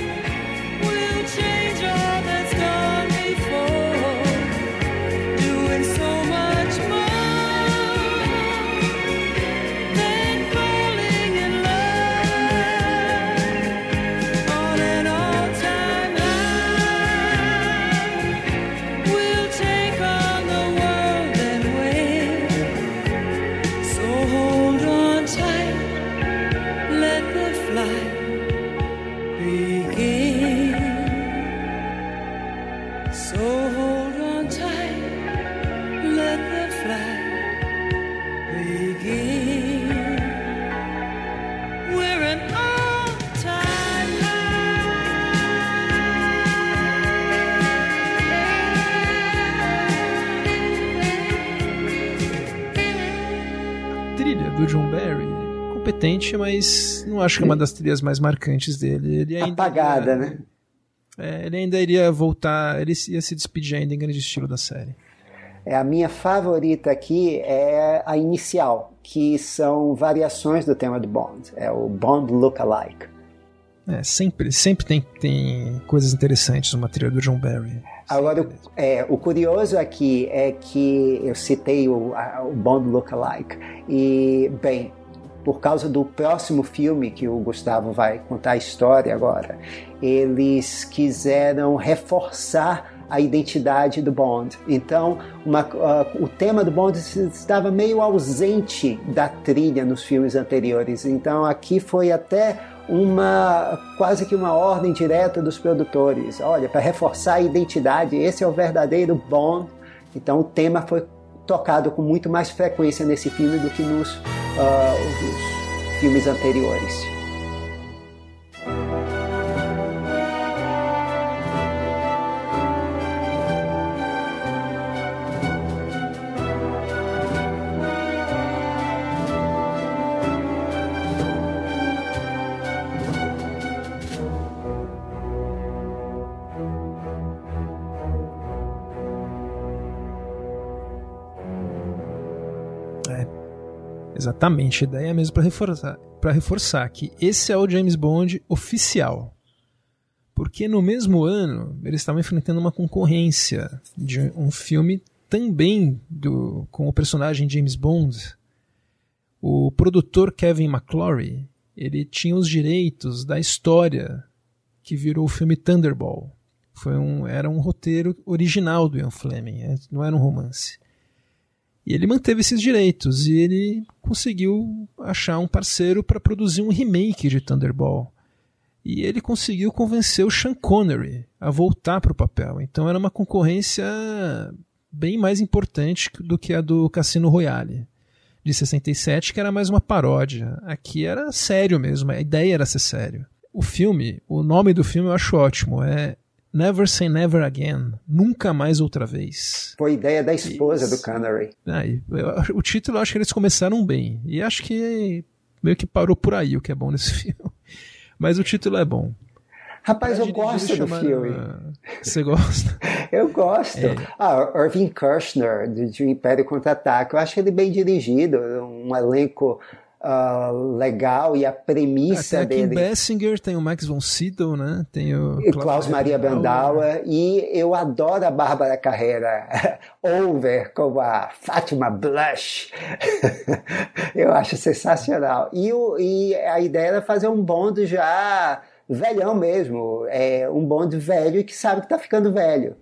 Não acho que é uma das trilhas mais marcantes dele. Ele ainda Apagada, né? É, ele ainda iria voltar, ele ia se despedir ainda em grande estilo da série. É, a minha favorita aqui é a inicial, que são variações do tema do Bond. É o Bond Look-alike. É, sempre, sempre tem, tem coisas interessantes numa trilha do John Barry. Agora, é, o curioso aqui é que eu citei o, a, o Bond Look-alike. E, bem, por causa do próximo filme que o Gustavo vai contar a história agora, eles quiseram reforçar a identidade do Bond. Então, uma, uh, o tema do Bond estava meio ausente da trilha nos filmes anteriores. Então, aqui foi até uma quase que uma ordem direta dos produtores. Olha, para reforçar a identidade, esse é o verdadeiro Bond. Então, o tema foi tocado com muito mais frequência nesse filme do que nos uh, filmes anteriores. Exatamente, ideia é mesmo para reforçar, reforçar que esse é o James Bond oficial. Porque no mesmo ano eles estavam enfrentando uma concorrência de um filme também do, com o personagem James Bond. O produtor Kevin McClory ele tinha os direitos da história que virou o filme Thunderball. Foi um, era um roteiro original do Ian Fleming, é, não era um romance. E ele manteve esses direitos e ele conseguiu achar um parceiro para produzir um remake de Thunderball. E ele conseguiu convencer o Sean Connery a voltar para o papel. Então era uma concorrência bem mais importante do que a do Cassino Royale. de 67, que era mais uma paródia. Aqui era sério mesmo, a ideia era ser sério. O filme, o nome do filme eu acho ótimo, é Never Say Never Again, Nunca Mais Outra Vez. Foi ideia da esposa Isso. do Connery. Ah, eu, o título eu acho que eles começaram bem, e acho que meio que parou por aí o que é bom nesse filme. Mas o título é bom. Rapaz, eu gosto do filme. Você gosta? eu gosto. É. Ah, Irving Kirchner, de, de Império Contra-Ataque. Eu acho ele bem dirigido, um elenco uh, legal e a premissa é, tem dele. Tem Bessinger, tem o Max von Sydow, né? Tem o Klaus Maria Brandauer e eu adoro a Bárbara Carreira over como a Fátima Blush. eu acho sensacional. E, o, e a ideia era fazer um bonde já velhão mesmo, é um bonde velho que sabe que está ficando velho.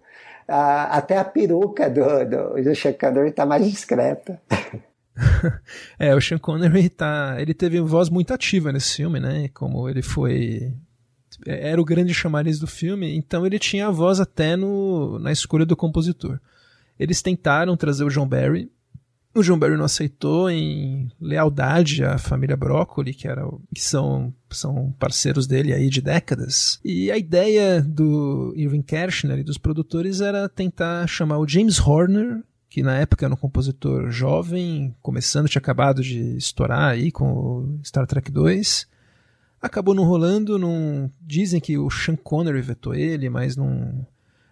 Ah, até a peruca do, do, do está mais discreta. é, o Sean Connery tá, ele teve voz muito ativa nesse filme, né? Como ele foi era o grande chamariz do filme, então ele tinha a voz até no, na escolha do compositor. Eles tentaram trazer o John Barry, o John Barry não aceitou em lealdade à família Broccoli, que, era, que são, são parceiros dele aí de décadas. E a ideia do Irving Kershner e dos produtores era tentar chamar o James Horner, que na época era um compositor jovem, começando, tinha acabado de estourar aí com o Star Trek 2. Acabou não rolando, não... dizem que o Sean Connery vetou ele, mas não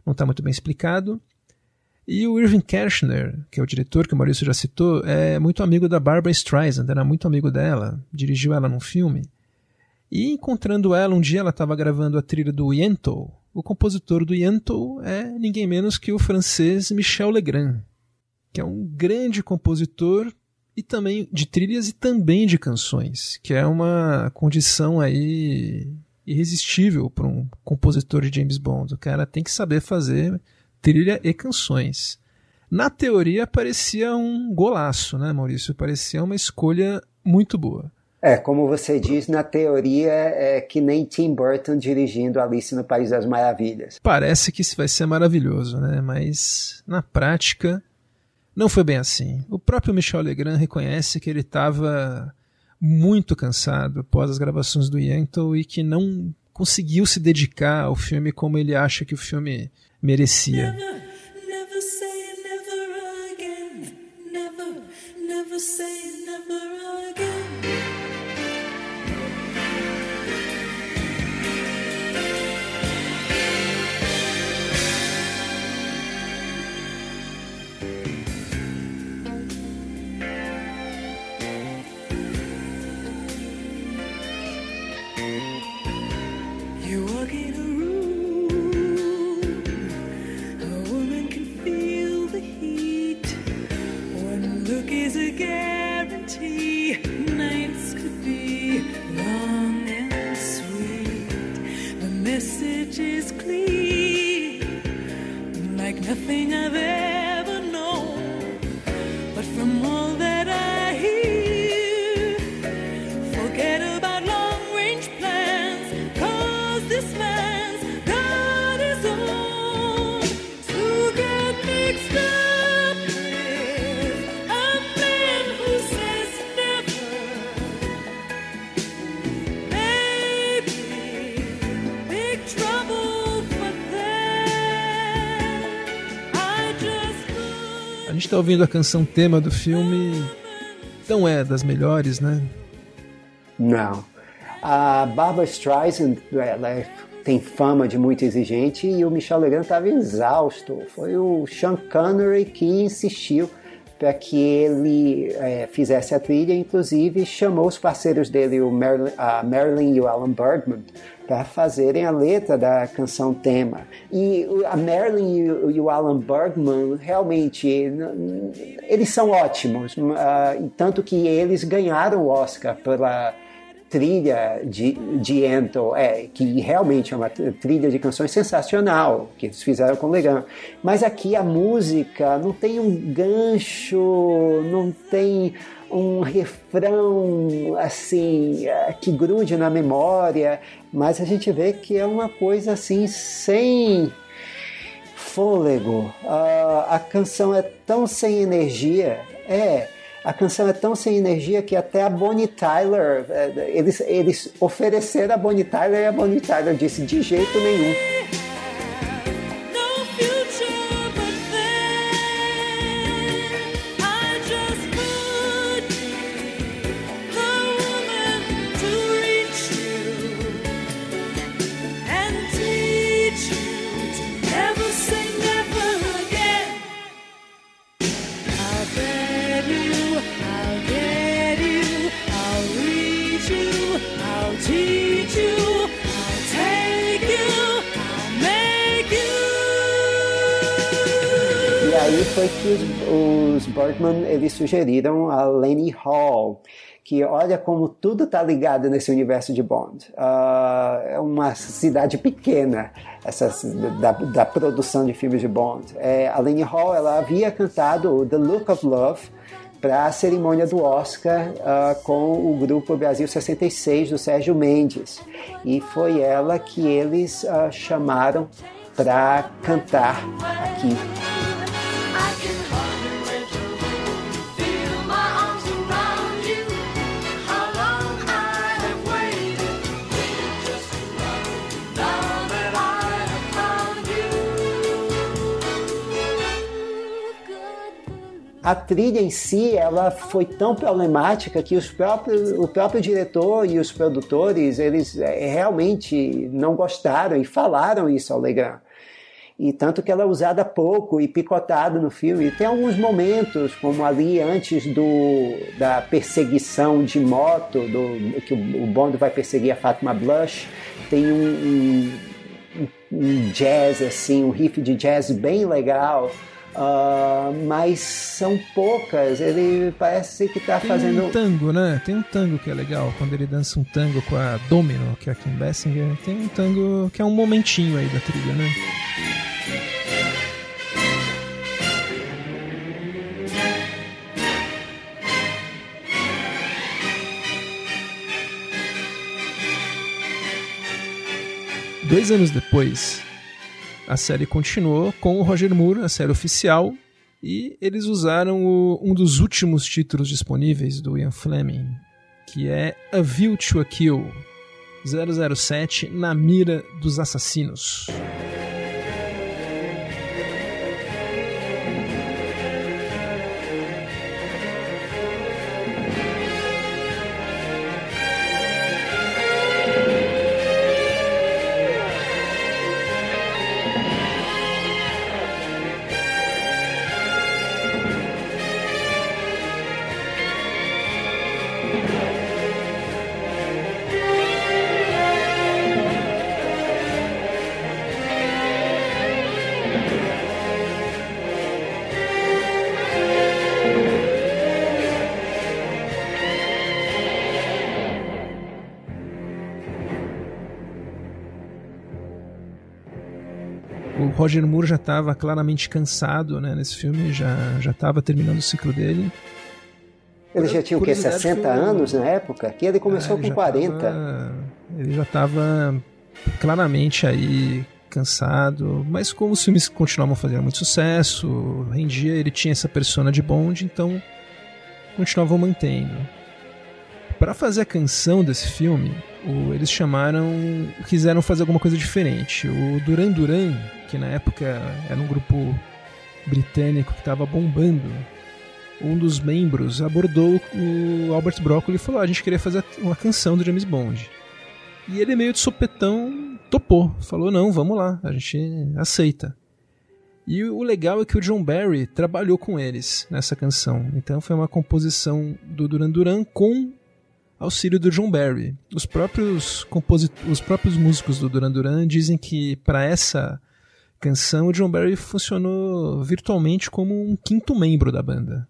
não está muito bem explicado. E o Irving Kershner, que é o diretor que o Maurício já citou, é muito amigo da Barbara Streisand, era muito amigo dela, dirigiu ela num filme. E encontrando ela, um dia ela estava gravando a trilha do Yentl. O compositor do Yentl é ninguém menos que o francês Michel Legrand, que é um grande compositor e também de trilhas e também de canções, que é uma condição aí irresistível para um compositor de James Bond. O cara tem que saber fazer trilha e canções. Na teoria parecia um golaço, né, Maurício? Parecia uma escolha muito boa. É, como você diz, na teoria é que nem Tim Burton dirigindo Alice no País das Maravilhas. Parece que isso vai ser maravilhoso, né? Mas na prática não foi bem assim. O próprio Michel Legrand reconhece que ele estava muito cansado após as gravações do Yentl e que não conseguiu se dedicar ao filme como ele acha que o filme merecia. Está ouvindo a canção tema do filme. Não é das melhores, né? Não. A Barbara Streisand, ela é, tem fama de muito exigente e o Michel Legrand estava exausto. Foi o Sean Connery que insistiu para que ele é, fizesse a trilha, inclusive chamou os parceiros dele, o Marilyn, a Marilyn e o Alan Bergman, para fazerem a letra da canção tema. E a Marilyn e o Alan Bergman realmente eles são ótimos, uh, tanto que eles ganharam o Oscar pela trilha de, de Ento, é, que realmente é uma trilha de canções sensacional, que eles fizeram com Legrand. Mas aqui a música não tem um gancho, não tem um refrão assim é, que grude na memória, mas a gente vê que é uma coisa assim sem fôlego. Uh, a canção é tão sem energia, é a canção é tão sem energia que até a Bonnie Tyler, é, eles, eles ofereceram a Bonnie Tyler e a Bonnie Tyler disse de jeito nenhum. Foi que os, os Bergman eles sugeriram a Lenny Hall, que olha como tudo está ligado nesse universo de Bond. Uh, é uma cidade pequena essa, da, da, produção de filmes de Bond. É, a Lenny Hall ela havia cantado The Look of Love para a cerimônia do Oscar uh, com o grupo Brasil 66 do Sérgio Mendes. E foi ela que eles uh, chamaram para cantar aqui. A trilha em si ela foi tão problemática que os próprios, o próprio diretor e os produtores eles é, realmente não gostaram e falaram isso ao Legrand. E tanto que ela é usada pouco e picotada no filme. E tem alguns momentos, como ali antes do, da perseguição de moto, do, que o, o Bond vai perseguir a Fatima Blush, tem um, um, um jazz, assim, um riff de jazz bem legal. Uh, mas são poucas. Ele parece que está fazendo. Tem um tango, né? Tem um tango que é legal. Quando ele dança um tango com a Domino, que é a Kim Basinger, tem um tango que é um momentinho aí da trilha, né? Dois anos depois, a série continuou com o Roger Moore, a série oficial, e eles usaram o, um dos últimos títulos disponíveis do Ian Fleming, que é A View to a Kill 007 na mira dos assassinos. Roger Moore já estava claramente cansado né, nesse filme, já já estava terminando o ciclo dele. Ele já tinha o quê? 60 foi... anos na época? Que ele começou é, com 40. Tava... ele já estava claramente aí cansado, mas como os filmes continuavam fazendo muito sucesso, rendia, ele tinha essa persona de Bond, então continuavam mantendo. Para fazer a canção desse filme, o, eles chamaram, quiseram fazer alguma coisa diferente. O Duran Duran, que na época era um grupo britânico que estava bombando, um dos membros abordou o Albert Broccoli e falou: ah, a gente queria fazer uma canção do James Bond. E ele meio de sopetão topou, falou: não, vamos lá, a gente aceita. E o legal é que o John Barry trabalhou com eles nessa canção. Então foi uma composição do Duran Duran com auxílio do John Barry. Os próprios, os próprios músicos do Duran Duran dizem que para essa canção o John Barry funcionou virtualmente como um quinto membro da banda.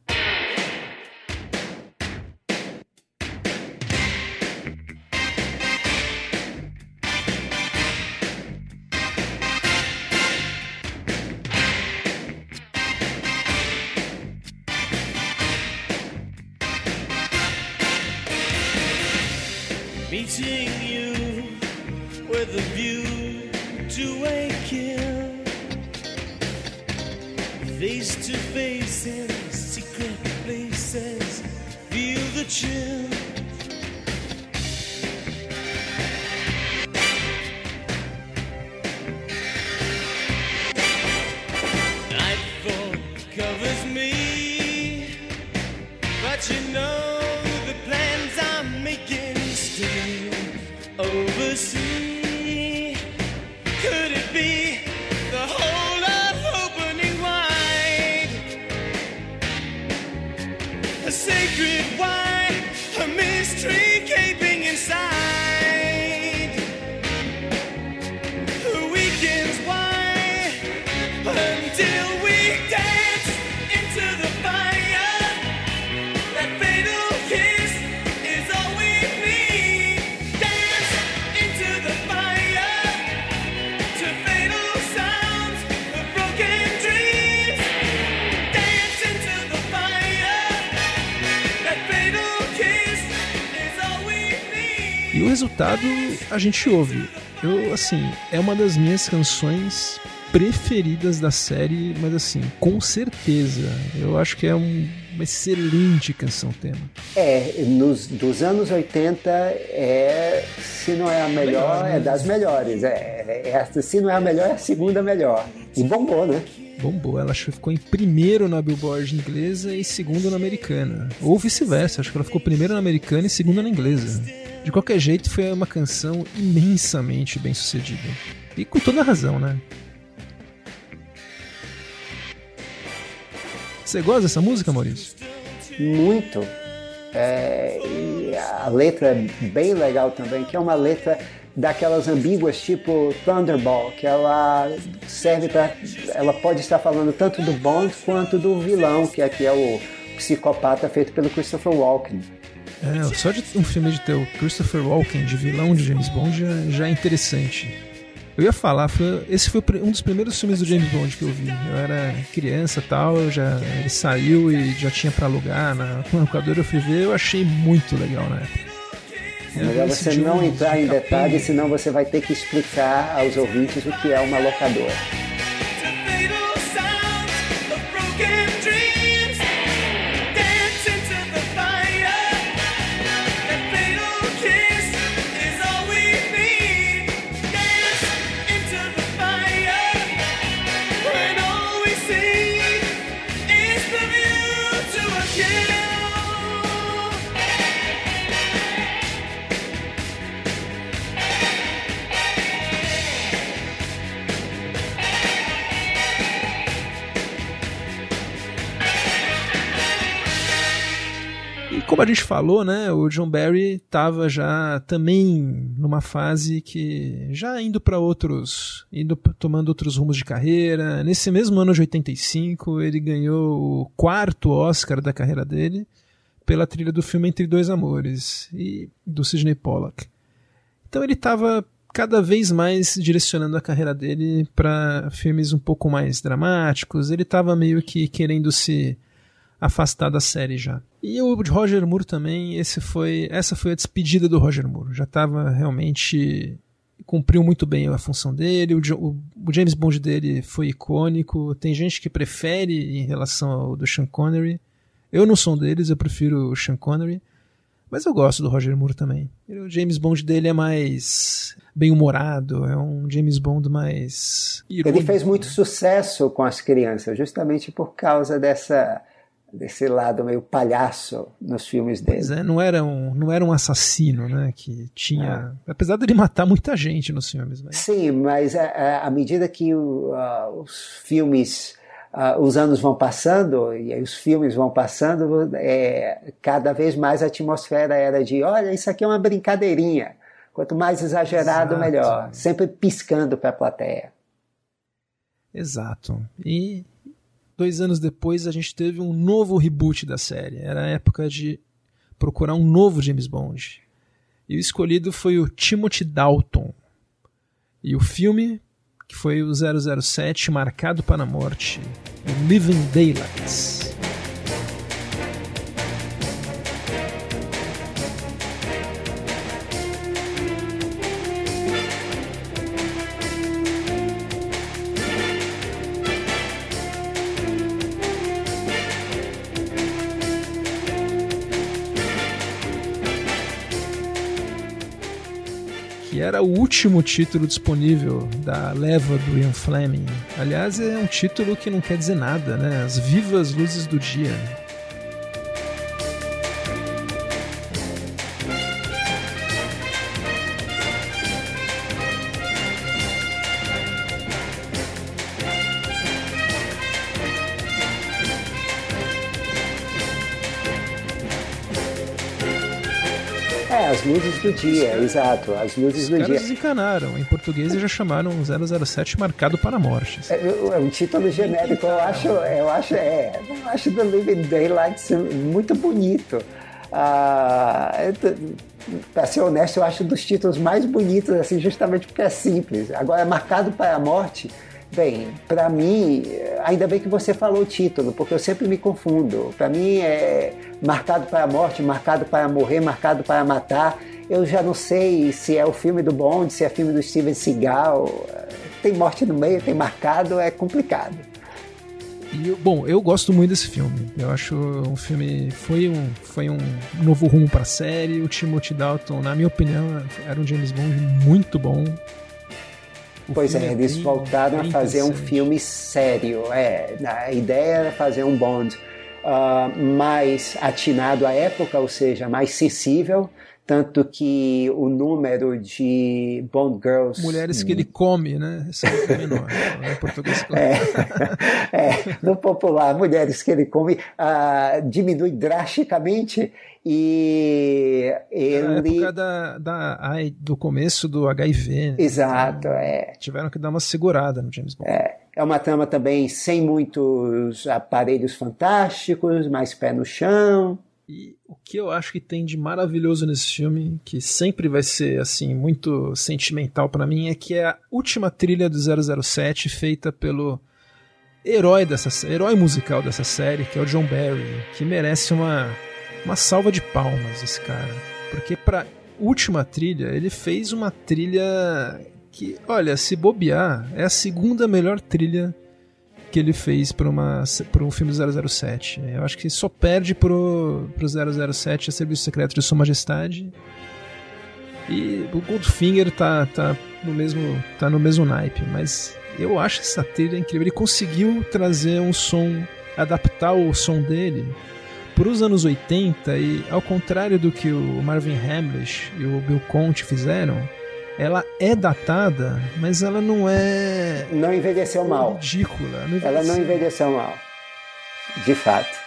A gente ouve. Eu, assim, é uma das minhas canções preferidas da série, mas assim, com certeza. Eu acho que é um- uma excelente canção tema. É, nos, dos anos 80, é, se não é a melhor, Melhor, né? é das melhores. É, é, a- se não é a melhor, é a segunda melhor. E bombou, né? Bombou, ela ficou em primeiro na Billboard inglesa e segundo na americana. Ou vice-versa, acho que ela ficou primeiro na americana e segunda na inglesa. De qualquer jeito, foi uma canção imensamente bem sucedida. E com toda razão, né? Você gosta dessa música, Maurício? Muito. É, e a letra é bem legal também, que é uma letra daquelas ambíguas tipo Thunderball, que ela serve para, ela pode estar falando tanto do Bond quanto do vilão, que aqui é o psicopata feito pelo Christopher Walken. É, só de um filme de ter o Christopher Walken de vilão de James Bond já, já é interessante. Eu ia falar, foi- esse foi um dos primeiros filmes do James Bond que eu vi. Eu era criança e tal, eu já, ele saiu e já tinha pra alugar na na locadora, eu fui ver, eu achei muito legal na época. É melhor você não entrar em detalhes, senão você vai ter que explicar aos ouvintes o que é uma locadora. Como a gente falou, né, o John Barry estava já também numa fase que já indo para outros, indo tomando outros rumos de carreira. Nesse mesmo ano de 85, ele ganhou o quarto Oscar da carreira dele pela trilha do filme Entre Dois Amores e do Sidney Pollack. Então ele estava cada vez mais direcionando a carreira dele para filmes um pouco mais dramáticos. Ele estava meio que querendo se afastar da série já. E o de Roger Moore também, esse foi, essa foi a despedida do Roger Moore. Já estava realmente cumpriu muito bem a função dele. O, o- o James Bond dele foi icônico. Tem gente que prefere em relação ao do Sean Connery. Eu não sou um deles, eu prefiro o Sean Connery. Mas eu gosto do Roger Moore também. Ele- O James Bond dele é mais bem-humorado, é um James Bond mais. Ele irônico. fez muito sucesso com as crianças, justamente por causa dessa, desse lado meio palhaço nos filmes dele. Pois é, não era um, não era um assassino, né? Que tinha. Apesar dele matar muita gente nos filmes, mas. Sim, mas é, é, à medida que o, ah, os filmes, ah, os anos vão passando e aí os filmes vão passando, é, cada vez mais a atmosfera era de, olha, isso aqui é uma brincadeirinha. Quanto mais exagerado, Exato. melhor. Sempre piscando para a plateia. Exato. E dois anos depois a gente teve um novo reboot da série. Era a época de procurar um novo James Bond. E o escolhido foi o Timothy Dalton. E o filme, que foi o 007 Marcado para a Morte, o Living Daylights. Que era o último título disponível da leva do Ian Fleming. Aliás, é um título que não quer dizer nada, né? As vivas luzes do dia. Do dia, exato, as luzes Os do caras dia. desencanaram. Em português eles já chamaram 007 marcado para a morte. É, é um título genérico, eu acho, eu acho, é, eu acho The Living Daylights muito bonito. Ah, para ser honesto, eu acho dos títulos mais bonitos, assim, justamente porque é simples. Agora, marcado para a morte, bem, para mim, ainda bem que você falou o título, porque eu sempre me confundo. Para mim é marcado para a morte, marcado para morrer, marcado para matar. Eu já não sei se é o filme do Bond, se é filme do Steven Seagal. Tem morte no meio, tem marcado, é complicado. E, bom, eu gosto muito desse filme. Eu acho um filme. Foi um, foi um novo rumo para a série. O Timothy Dalton, na minha opinião, era um James Bond muito bom. O Pois filme é, eles bem- voltaram a fazer um filme sério. É, a ideia era fazer um Bond ah, mais atinado à época, ou seja, mais sensível. Tanto que o número de Bond Girls. Mulheres que ele come, né? Esse é o menor. Em português. é, no popular, mulheres que ele come, ah, diminui drasticamente e Na ele. época da, da, do começo do HIV. né? Exato, é. Tiveram que dar uma segurada no James Bond. É uma trama também sem muitos aparelhos fantásticos, mais pé no chão. E o que eu acho que tem de maravilhoso nesse filme, que sempre vai ser assim muito sentimental pra mim, é que é a última trilha do 007 feita pelo herói dessa herói musical dessa série, que é o John Barry, que merece uma uma salva de palmas esse cara, porque pra última trilha ele fez uma trilha que, olha, se bobear, é a segunda melhor trilha que ele fez para um filme do 007. Eu acho que só perde pro pro 007 a Serviço Secreto de Sua Majestade. E o Goldfinger tá tá no mesmo tá no mesmo naipe, mas eu acho essa trilha incrível. Ele conseguiu trazer um som, adaptar o som dele para os anos 80 e ao contrário do que o Marvin Hamlish e o Bill Conti fizeram, ela é datada, mas ela não é Não envelheceu mal. ridícula. Ela não envelheceu mal. De fato.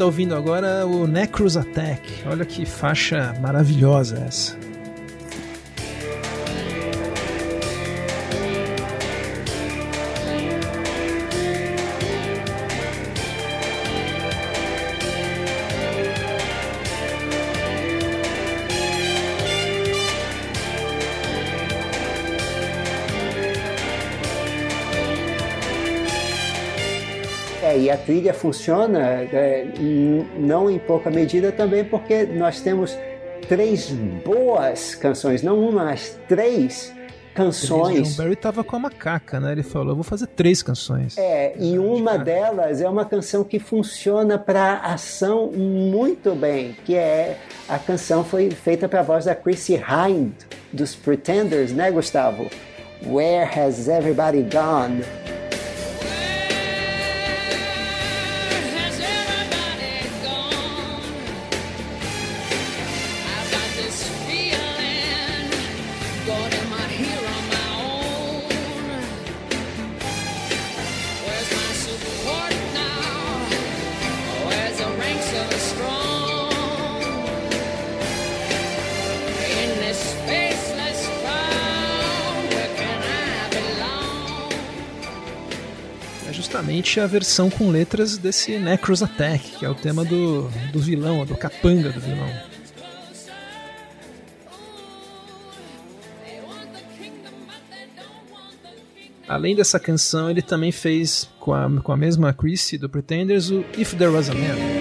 A gente tá ouvindo agora o Necros Attack. Olha que faixa maravilhosa essa. E a trilha funciona é, não em pouca medida também porque nós temos três boas canções, não uma, mas três O canções. John Barry tava com a macaca, né? Ele falou: eu vou fazer três canções. É, e uma delas é uma canção que funciona para ação muito bem, que é a canção foi feita para a voz da Chrissy Hind dos Pretenders, né, Gustavo? Where has everybody gone? A versão com letras desse Necros Attack, que é o tema do, do vilão, do capanga do vilão. Além dessa canção, ele também fez com a, com a mesma Chrissy do Pretenders o If There Was a Man.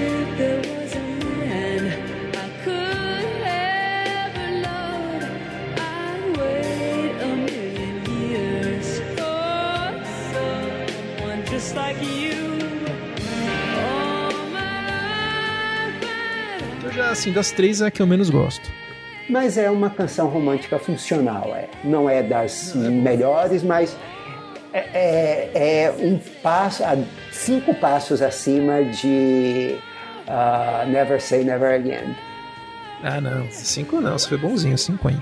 Assim, das três é a que eu menos gosto. Mas é uma canção romântica funcional, é. Não é das melhores, mas é, é- é um passo, a- cinco passos acima de ah, Never Say Never Again. Ah, não. Cinco não, você foi bonzinho, 50.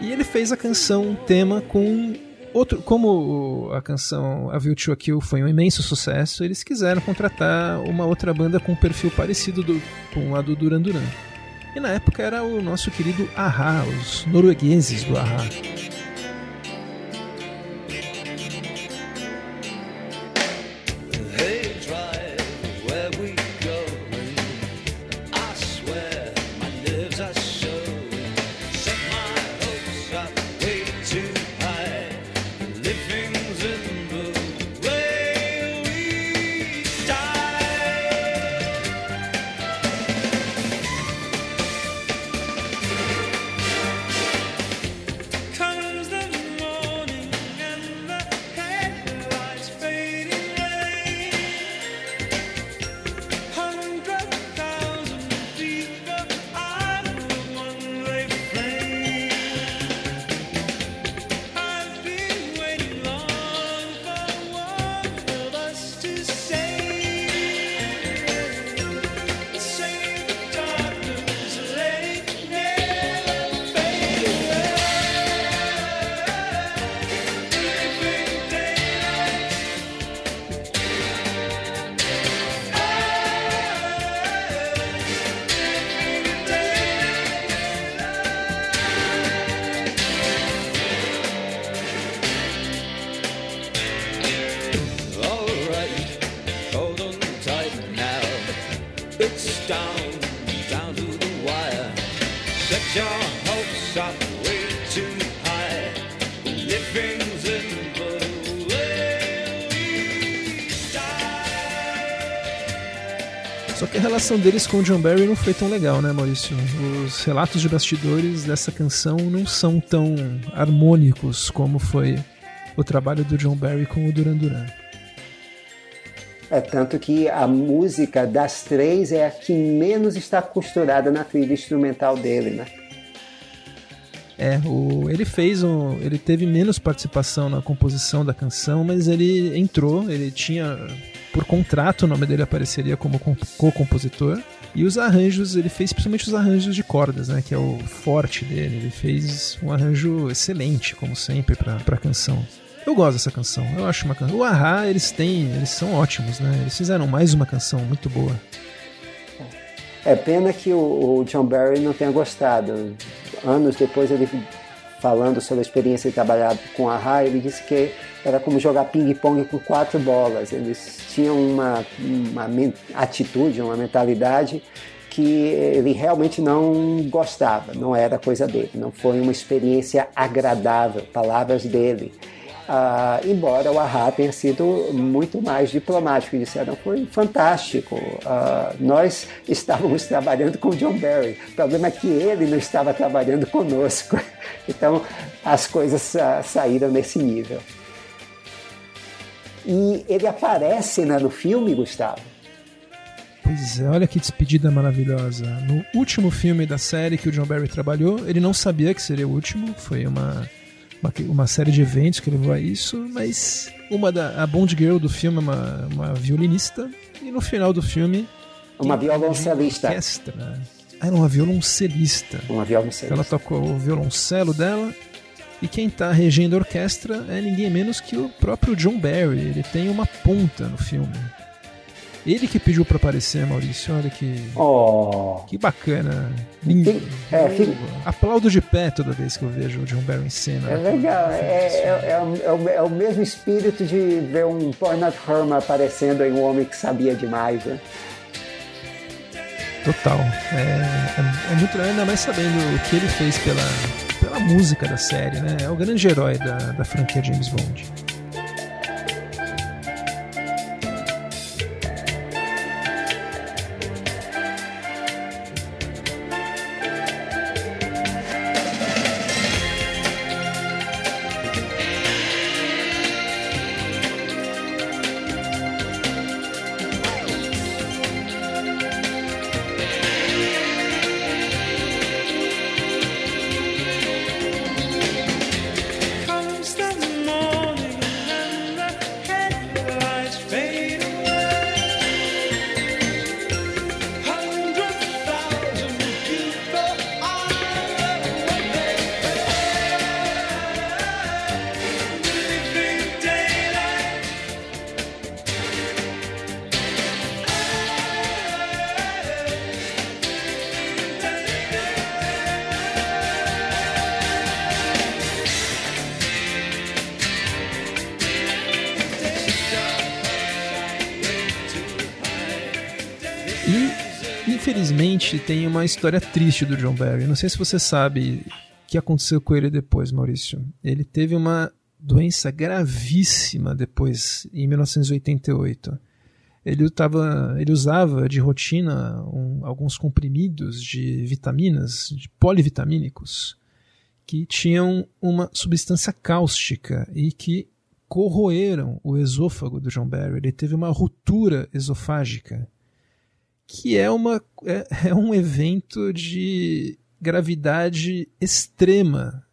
E ele fez a canção tema com outro. Como a canção A View to a Kill foi um imenso sucesso, eles quiseram contratar uma outra banda com um perfil parecido do, com a do Duran Duran. E na época era o nosso querido Ahá, os noruegueses do Ahá. Relação deles com o John Barry não foi tão legal, né, Maurício? Os relatos de bastidores dessa canção não são tão harmônicos como foi o trabalho do John Barry com o Duran Duran. É tanto que a música das três é a que menos está costurada na trilha instrumental dele, né? É, o, ele fez um, ele teve menos participação na composição da canção, mas ele entrou, ele tinha por contrato o nome dele apareceria como com- co-compositor e os arranjos, ele fez principalmente os arranjos de cordas, né, que é o forte dele. Ele fez um arranjo excelente, como sempre, para a canção. Eu gosto dessa canção, eu acho uma canção. O Ahá, eles têm, eles são ótimos, né? Eles fizeram mais uma canção muito boa. É pena que o, o John Barry não tenha gostado. Anos depois, ele falando sobre a experiência de trabalhar com a Rai, ele disse que era como jogar ping-pong com quatro bolas. Eles tinham uma, uma atitude, uma mentalidade que ele realmente não gostava, não era coisa dele, não foi uma experiência agradável, palavras dele. Ah, embora o Ahá tenha sido muito mais diplomático, disseram foi fantástico. Ah, nós estávamos trabalhando com John Barry, o problema é que ele não estava trabalhando conosco. Então as coisas ah, saíram nesse nível. E ele aparece né, no filme, Gustavo. Pois é, olha que despedida maravilhosa. No último filme da série que o John Barry trabalhou, ele não sabia que seria o último, foi uma, uma, uma série de eventos que levou a isso, mas uma da, a Bond Girl do filme é uma, uma violinista, e no final do filme. Uma violoncelista. dirige a Orquestra. Ah, era uma violoncelista. Uma Ela violoncelista. tocou o violoncelo dela. E quem tá regendo a orquestra é ninguém menos que o próprio John Barry. Ele tem uma ponta no filme. Ele que pediu pra aparecer, Maurício. Olha que, Oh. que bacana. Lindo. É, Aplaudo de pé toda vez que eu vejo o John Barry em cena. É legal, é, é, é o- é é mesmo espírito de ver um Bernard Herrmann aparecendo em Um Homem que Sabia Demais. Né? Total. É, é, é muito ainda mais sabendo o que ele fez pela, pela música da série, né? É o grande herói da, da franquia James Bond. História triste do John Barry. Não sei se você sabe o que aconteceu com ele depois, Maurício. Ele teve uma doença gravíssima depois, em 1988. Ele, tava, ele usava de rotina um- alguns comprimidos de vitaminas, de polivitamínicos, que tinham uma substância cáustica e que corroeram o esôfago do John Barry. Ele teve uma ruptura esofágica que é, uma, é, é um evento de gravidade extrema,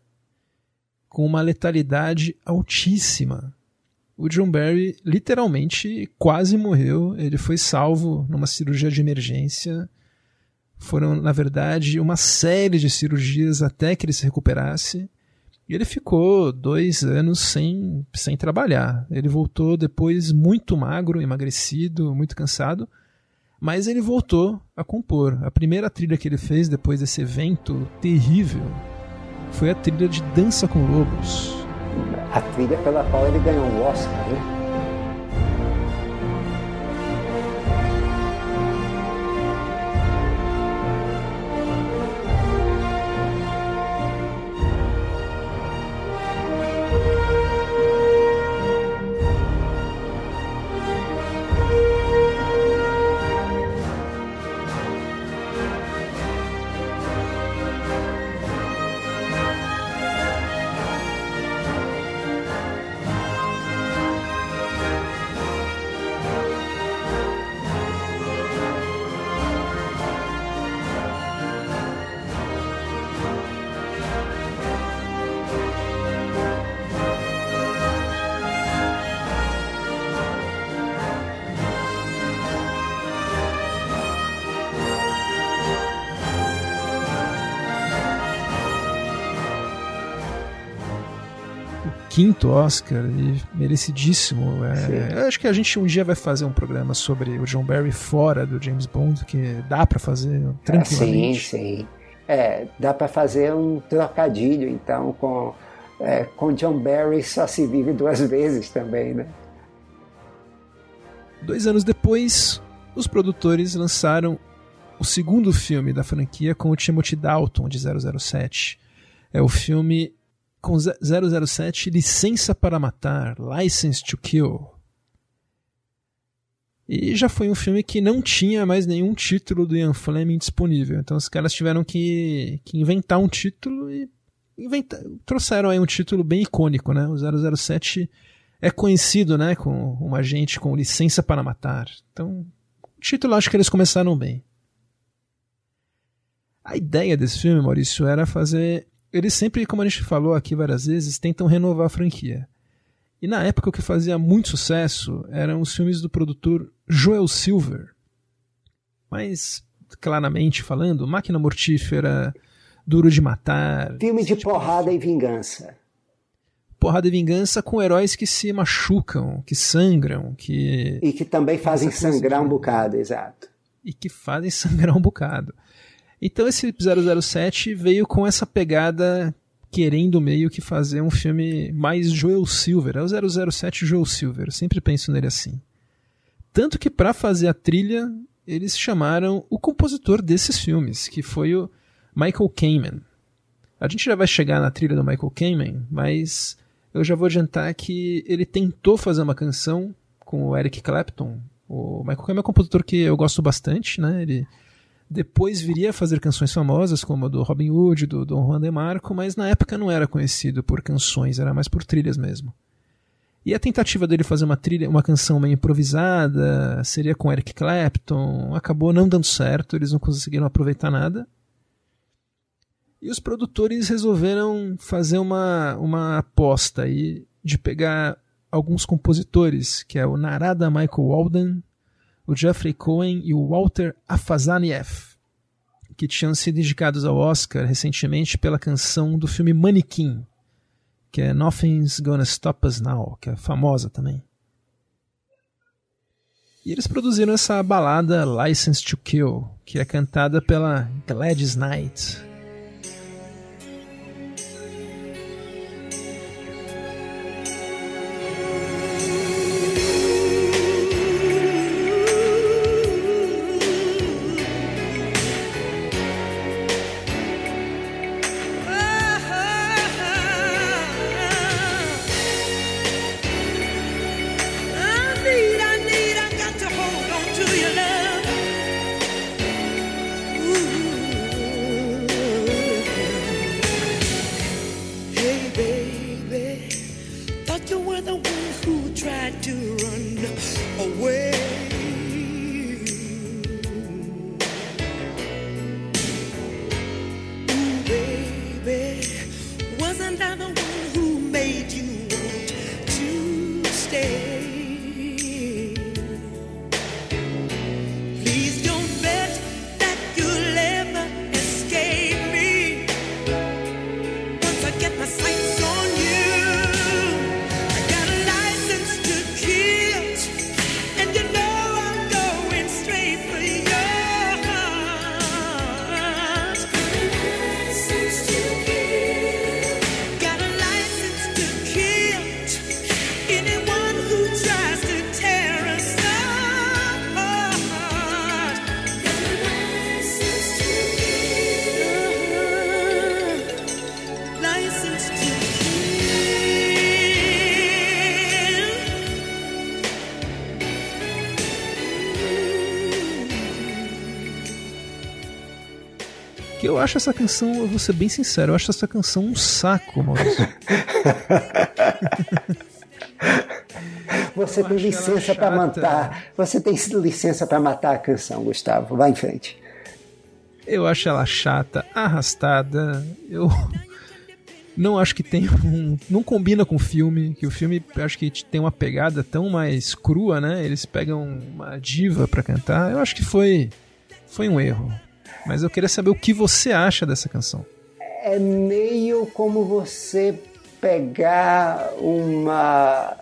com uma letalidade altíssima. O John Barry literalmente quase morreu. Ele foi salvo numa cirurgia de emergência. Foram, na verdade, uma série de cirurgias até que ele se recuperasse. E ele ficou dois anos sem, sem trabalhar. Ele voltou depois muito magro, emagrecido, muito cansado. Mas ele voltou a compor. A primeira trilha que ele fez depois desse evento terrível foi a trilha de Dança com Lobos. A trilha pela qual ele ganhou um Oscar, né? Quinto Oscar e merecidíssimo. É, acho que a gente um dia vai fazer um programa sobre o John Barry fora do James Bond, que dá pra fazer Ah, Sim, tranquilamente. sim. É, dá para fazer um trocadilho, então, com, é, com John Barry só se vive duas vezes também, né? Dois anos depois, os produtores lançaram o segundo filme da franquia com o Timothy Dalton de 007. É o filme com ze- 007 Licença para Matar, License to Kill. E já foi um filme que não tinha mais nenhum título do Ian Fleming disponível. Então os caras tiveram que, que inventar um título e inventa- trouxeram aí um título bem icônico, né? O 007 é conhecido, né, com um agente com licença para matar. Então, o título acho que eles começaram bem. A ideia desse filme, Maurício, era fazer. Eles sempre, como a gente falou aqui várias vezes, tentam renovar a franquia. E na época o que fazia muito sucesso eram os filmes do produtor Joel Silver. Mas, claramente falando, Máquina Mortífera, Duro de Matar. Filme de porrada e vingança. porrada e vingança com heróis que se machucam, que sangram, que E que também fazem sangrar um bocado, exato. e que fazem sangrar um bocado. Então esse 007 veio com essa pegada querendo meio que fazer um filme mais Joel Silver. É o 007 Joel Silver, sempre penso nele assim. Tanto que para fazer a trilha, eles chamaram o compositor desses filmes, que foi o Michael Kamen. A gente já vai chegar na trilha do Michael Kamen, mas eu já vou adiantar que ele tentou fazer uma canção com o Eric Clapton. O Michael Kamen é um compositor que eu gosto bastante, né? Ele depois viria a fazer canções famosas, como a do Robin Hood, do Don Juan DeMarco, mas na época não era conhecido por canções, era mais por trilhas mesmo. E a tentativa dele fazer uma trilha, uma canção meio improvisada, seria com Eric Clapton, acabou não dando certo, eles não conseguiram aproveitar nada. E os produtores resolveram fazer uma, uma aposta aí de pegar alguns compositores, que é o Narada Michael Walden, o Jeffrey Cohen e o Walter Afazanieff, que tinham sido indicados ao Oscar recentemente pela canção do filme Manequim, que é Nothing's Gonna Stop Us Now, que é famosa também. E eles produziram essa balada License to Kill, que é cantada pela Gladys Knight. Eu acho essa canção, eu vou ser bem sincero, eu acho essa canção um saco, Maurício. Você Eu tem licença para matar. Você tem licença para matar a canção, Gustavo. Vai em frente. Eu acho ela chata, arrastada. Eu não acho que tem um. Não combina com o filme. Que o filme acho que tem uma pegada tão mais crua, né? Eles pegam uma diva pra cantar. Eu acho que foi. Foi um erro. Mas eu queria saber o que você acha dessa canção. É meio como você pegar uma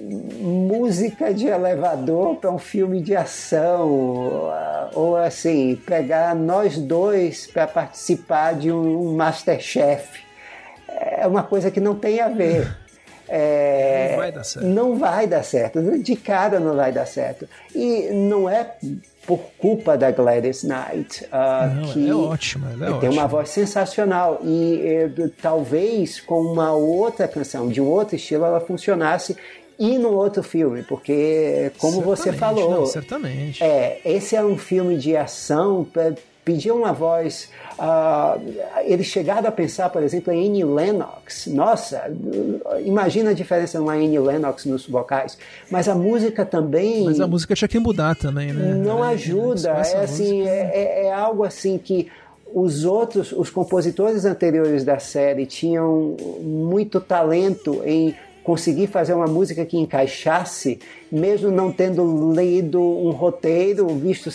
música de elevador para um filme de ação, ou, ou assim, pegar nós dois para participar de um Masterchef. É uma coisa que não tem a ver. É, Não vai dar certo. Não vai dar certo. De cara não vai dar certo. E não é por culpa da Gladys Knight. ah, Não, que é ótima, ela é tem uma ótima. voz sensacional. E eh, talvez com uma outra canção, de um outro estilo, ela funcionasse e no outro filme. Porque, como você Certamente, falou, Não, certamente. é, esse é um filme de ação, pe- pedir uma voz. ah, eles chegaram a pensar, por exemplo, em Annie Lennox. Nossa, imagina a diferença numa Annie Lennox nos vocais. Mas a música também Mas a música tinha que mudar também, né? não Ela- ajuda. É assim, é, é- é algo assim que os outros, os compositores anteriores da série tinham muito talento em conseguir fazer uma música que encaixasse, mesmo não tendo lido um roteiro, visto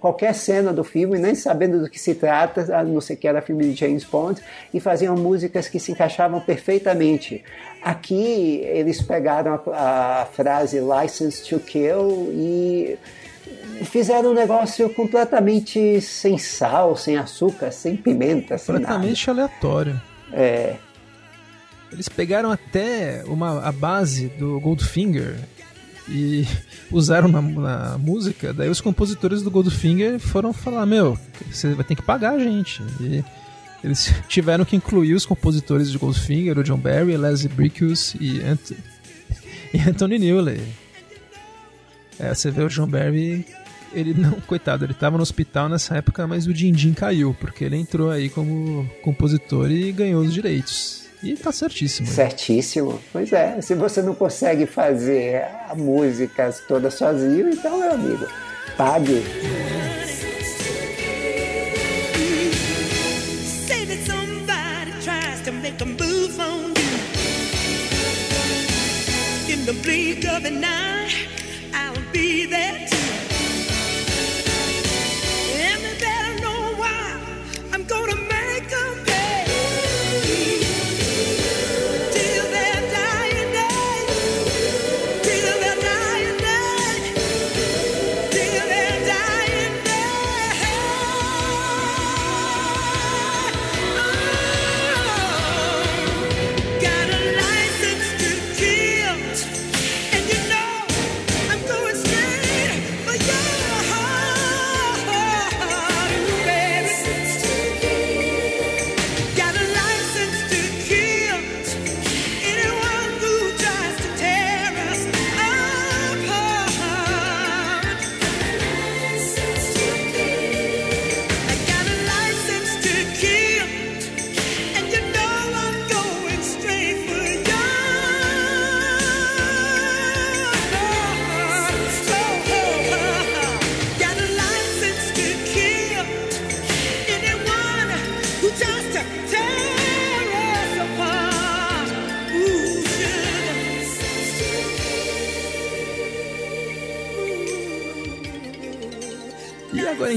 qualquer cena do filme, nem sabendo do que se trata, a não ser que era filme de James Bond, e faziam músicas que se encaixavam perfeitamente. Aqui eles pegaram a, a frase License to Kill e fizeram um negócio completamente sem sal, sem açúcar, sem pimenta, sem nada. Completamente aleatório. É, Eles pegaram até uma, a base do Goldfinger e usaram na, na música. Daí os compositores do Goldfinger foram falar: Meu, você vai ter que pagar a gente. E eles tiveram que incluir os compositores de Goldfinger, o John Barry, Leslie Bricusse e, Ant e Anthony Newley. É, você vê o John Barry. Ele não, coitado, ele tava no hospital nessa época, mas o Din-Din caiu, porque ele entrou aí como compositor e ganhou os direitos. E tá certíssimo. certíssimo. Pois é, se você não consegue fazer a música toda sozinho, então, meu amigo, pague. The blink of an eye,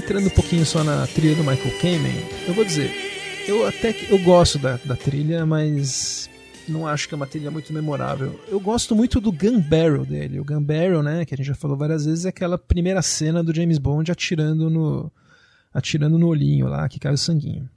entrando um pouquinho só na trilha do Michael Kamen, eu vou dizer, eu até que eu gosto da, da trilha, mas não acho que é uma trilha muito memorável. Eu gosto muito do Gun Barrel dele. O Gun Barrel, né, que a gente já falou várias vezes, é aquela primeira cena do James Bond atirando no atirando no olhinho lá, que cai o sanguinho.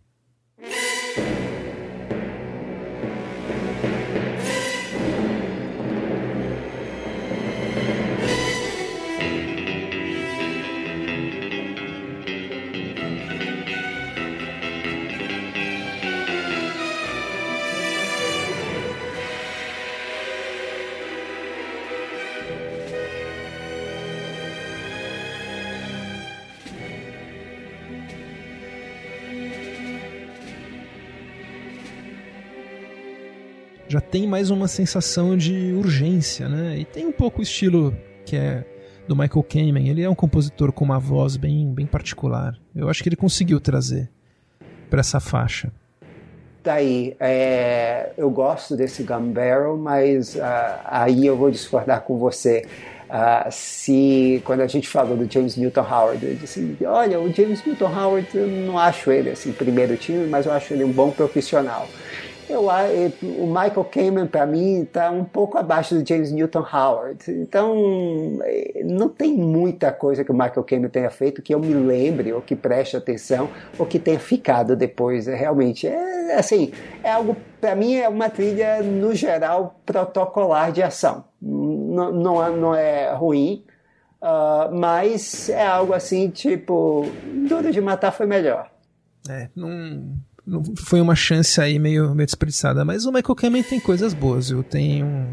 Já tem mais uma sensação de urgência, né? E tem um pouco o estilo que é do Michael Kamen. Ele é um compositor com uma voz bem, bem particular. Eu acho que ele conseguiu trazer para essa faixa. Daí, é, eu gosto desse Gun Barrel, mas ah, aí eu vou discordar com você. Ah, se quando a gente falou do James Newton Howard, eu disse, olha, o James Newton Howard, eu não acho ele assim primeiro time, mas eu acho ele um bom profissional. Eu, a- e- o Michael Kamen, para mim, está um pouco abaixo do James Newton Howard. Então, eh, não tem muita coisa que o Michael Kamen tenha feito que eu me lembre, ou que preste atenção, ou que tenha ficado depois. É, realmente, é assim, é algo, para mim, é uma trilha, no geral, protocolar de ação. Não, não, é- não é ruim, ah, mas é algo assim, tipo, Duro de Matar foi melhor. É, não foi uma chance aí meio, meio desperdiçada. Mas o Michael Kamen tem coisas boas, viu? Tem um.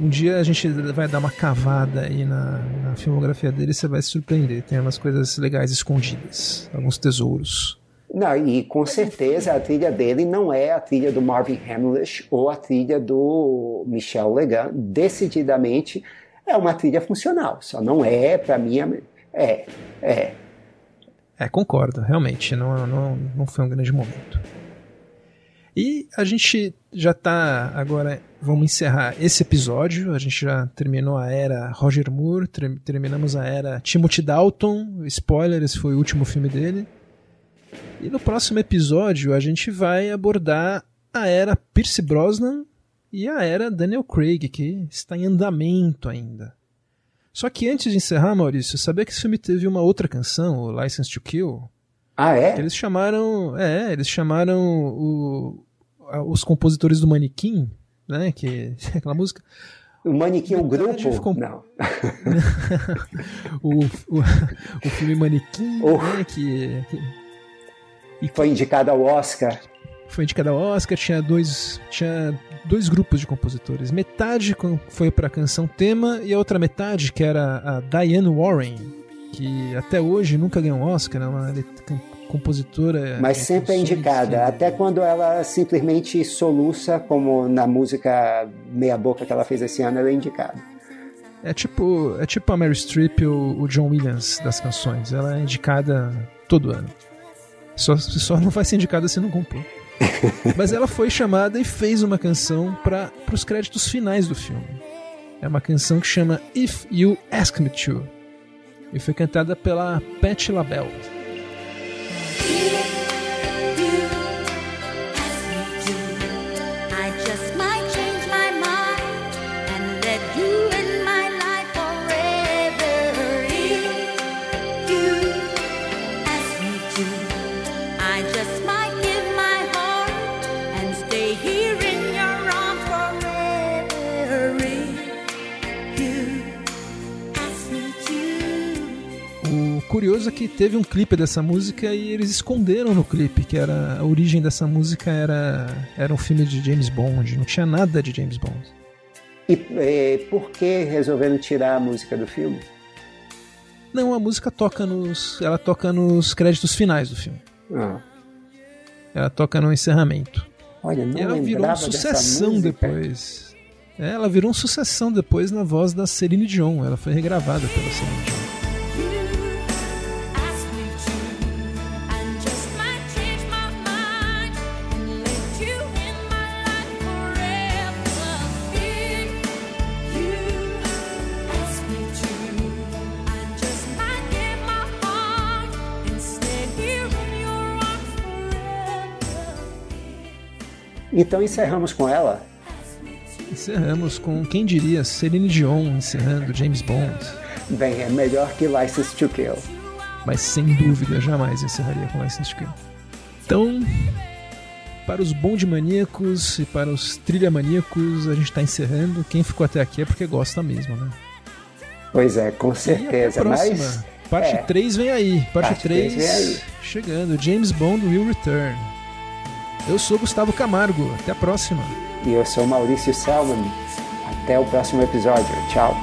Um dia a gente vai dar uma cavada aí na, na filmografia dele e você vai se surpreender. Tem umas coisas legais escondidas, alguns tesouros. Não, e com certeza a trilha dele não é a trilha do Marvin Hamlish ou a trilha do Michel Legrand. Decididamente é uma trilha funcional. Só não é, para mim, a- é, é. É, concordo, realmente, não, não, não foi um grande momento. E a gente já tá agora vamos encerrar esse episódio. A gente já terminou a era Roger Moore, ter- terminamos a era Timothy Dalton. Spoiler, esse foi o último filme dele. E no próximo episódio a gente vai abordar a era Pierce Brosnan e a era Daniel Craig, que está em andamento ainda. Só que antes de encerrar, Maurício, sabia que esse filme teve uma outra canção, o License to Kill? Ah, é? Eles chamaram, é, eles chamaram o- os compositores do Manequim, né, que aquela música, O Manequim, o Metade grupo? ficou- Não. o, o, o filme Manequim, Oh. né, que, que Foi indicado ao Oscar. Foi indicado ao Oscar, tinha dois, tinha dois grupos de compositores. Metade foi para a canção tema e a outra metade, que era a Diane Warren, que até hoje nunca ganhou um Oscar, é let- com- compositora. Mas sempre é indicada. que- Até quando ela simplesmente soluça, como na música Meia Boca que ela fez esse ano, ela é indicada. É tipo, é tipo a Mary Streep ou o John Williams das canções. Ela é indicada todo ano. Só, só não vai ser indicada se não compor. Mas ela foi chamada e fez uma canção para os créditos finais do filme. É uma canção que chama If You Ask Me To. E foi cantada pela Patti LaBelle. Curioso é que teve um clipe dessa música e eles esconderam no clipe que era a origem dessa música era era um filme de James Bond, não tinha nada de James Bond. E eh, por que resolveram tirar a música do filme? Não, a música toca nos. Ela toca nos créditos finais do filme. Ah, Ela toca no encerramento. olha, não e ela virou uma sucessão depois. É, ela virou uma sucessão depois na voz da Celine Dion. Ela foi regravada pela Celine Dion. Então encerramos com ela. Encerramos com quem diria Celine Dion encerrando James Bond. Bem, é melhor que License to Kill. mas sem dúvida jamais encerraria com License to Kill. Então, para os bonde maníacos e para os trilha maníacos, a gente está encerrando. Quem ficou até aqui é porque gosta mesmo, né? Pois é, com certeza. Mas Parte é. 3 vem aí. Parte, Parte 3 três vem aí. chegando. James Bond will return. Eu sou Gustavo Camargo. Até a próxima. e eu sou Maurício Selman. Até o próximo episódio. Tchau.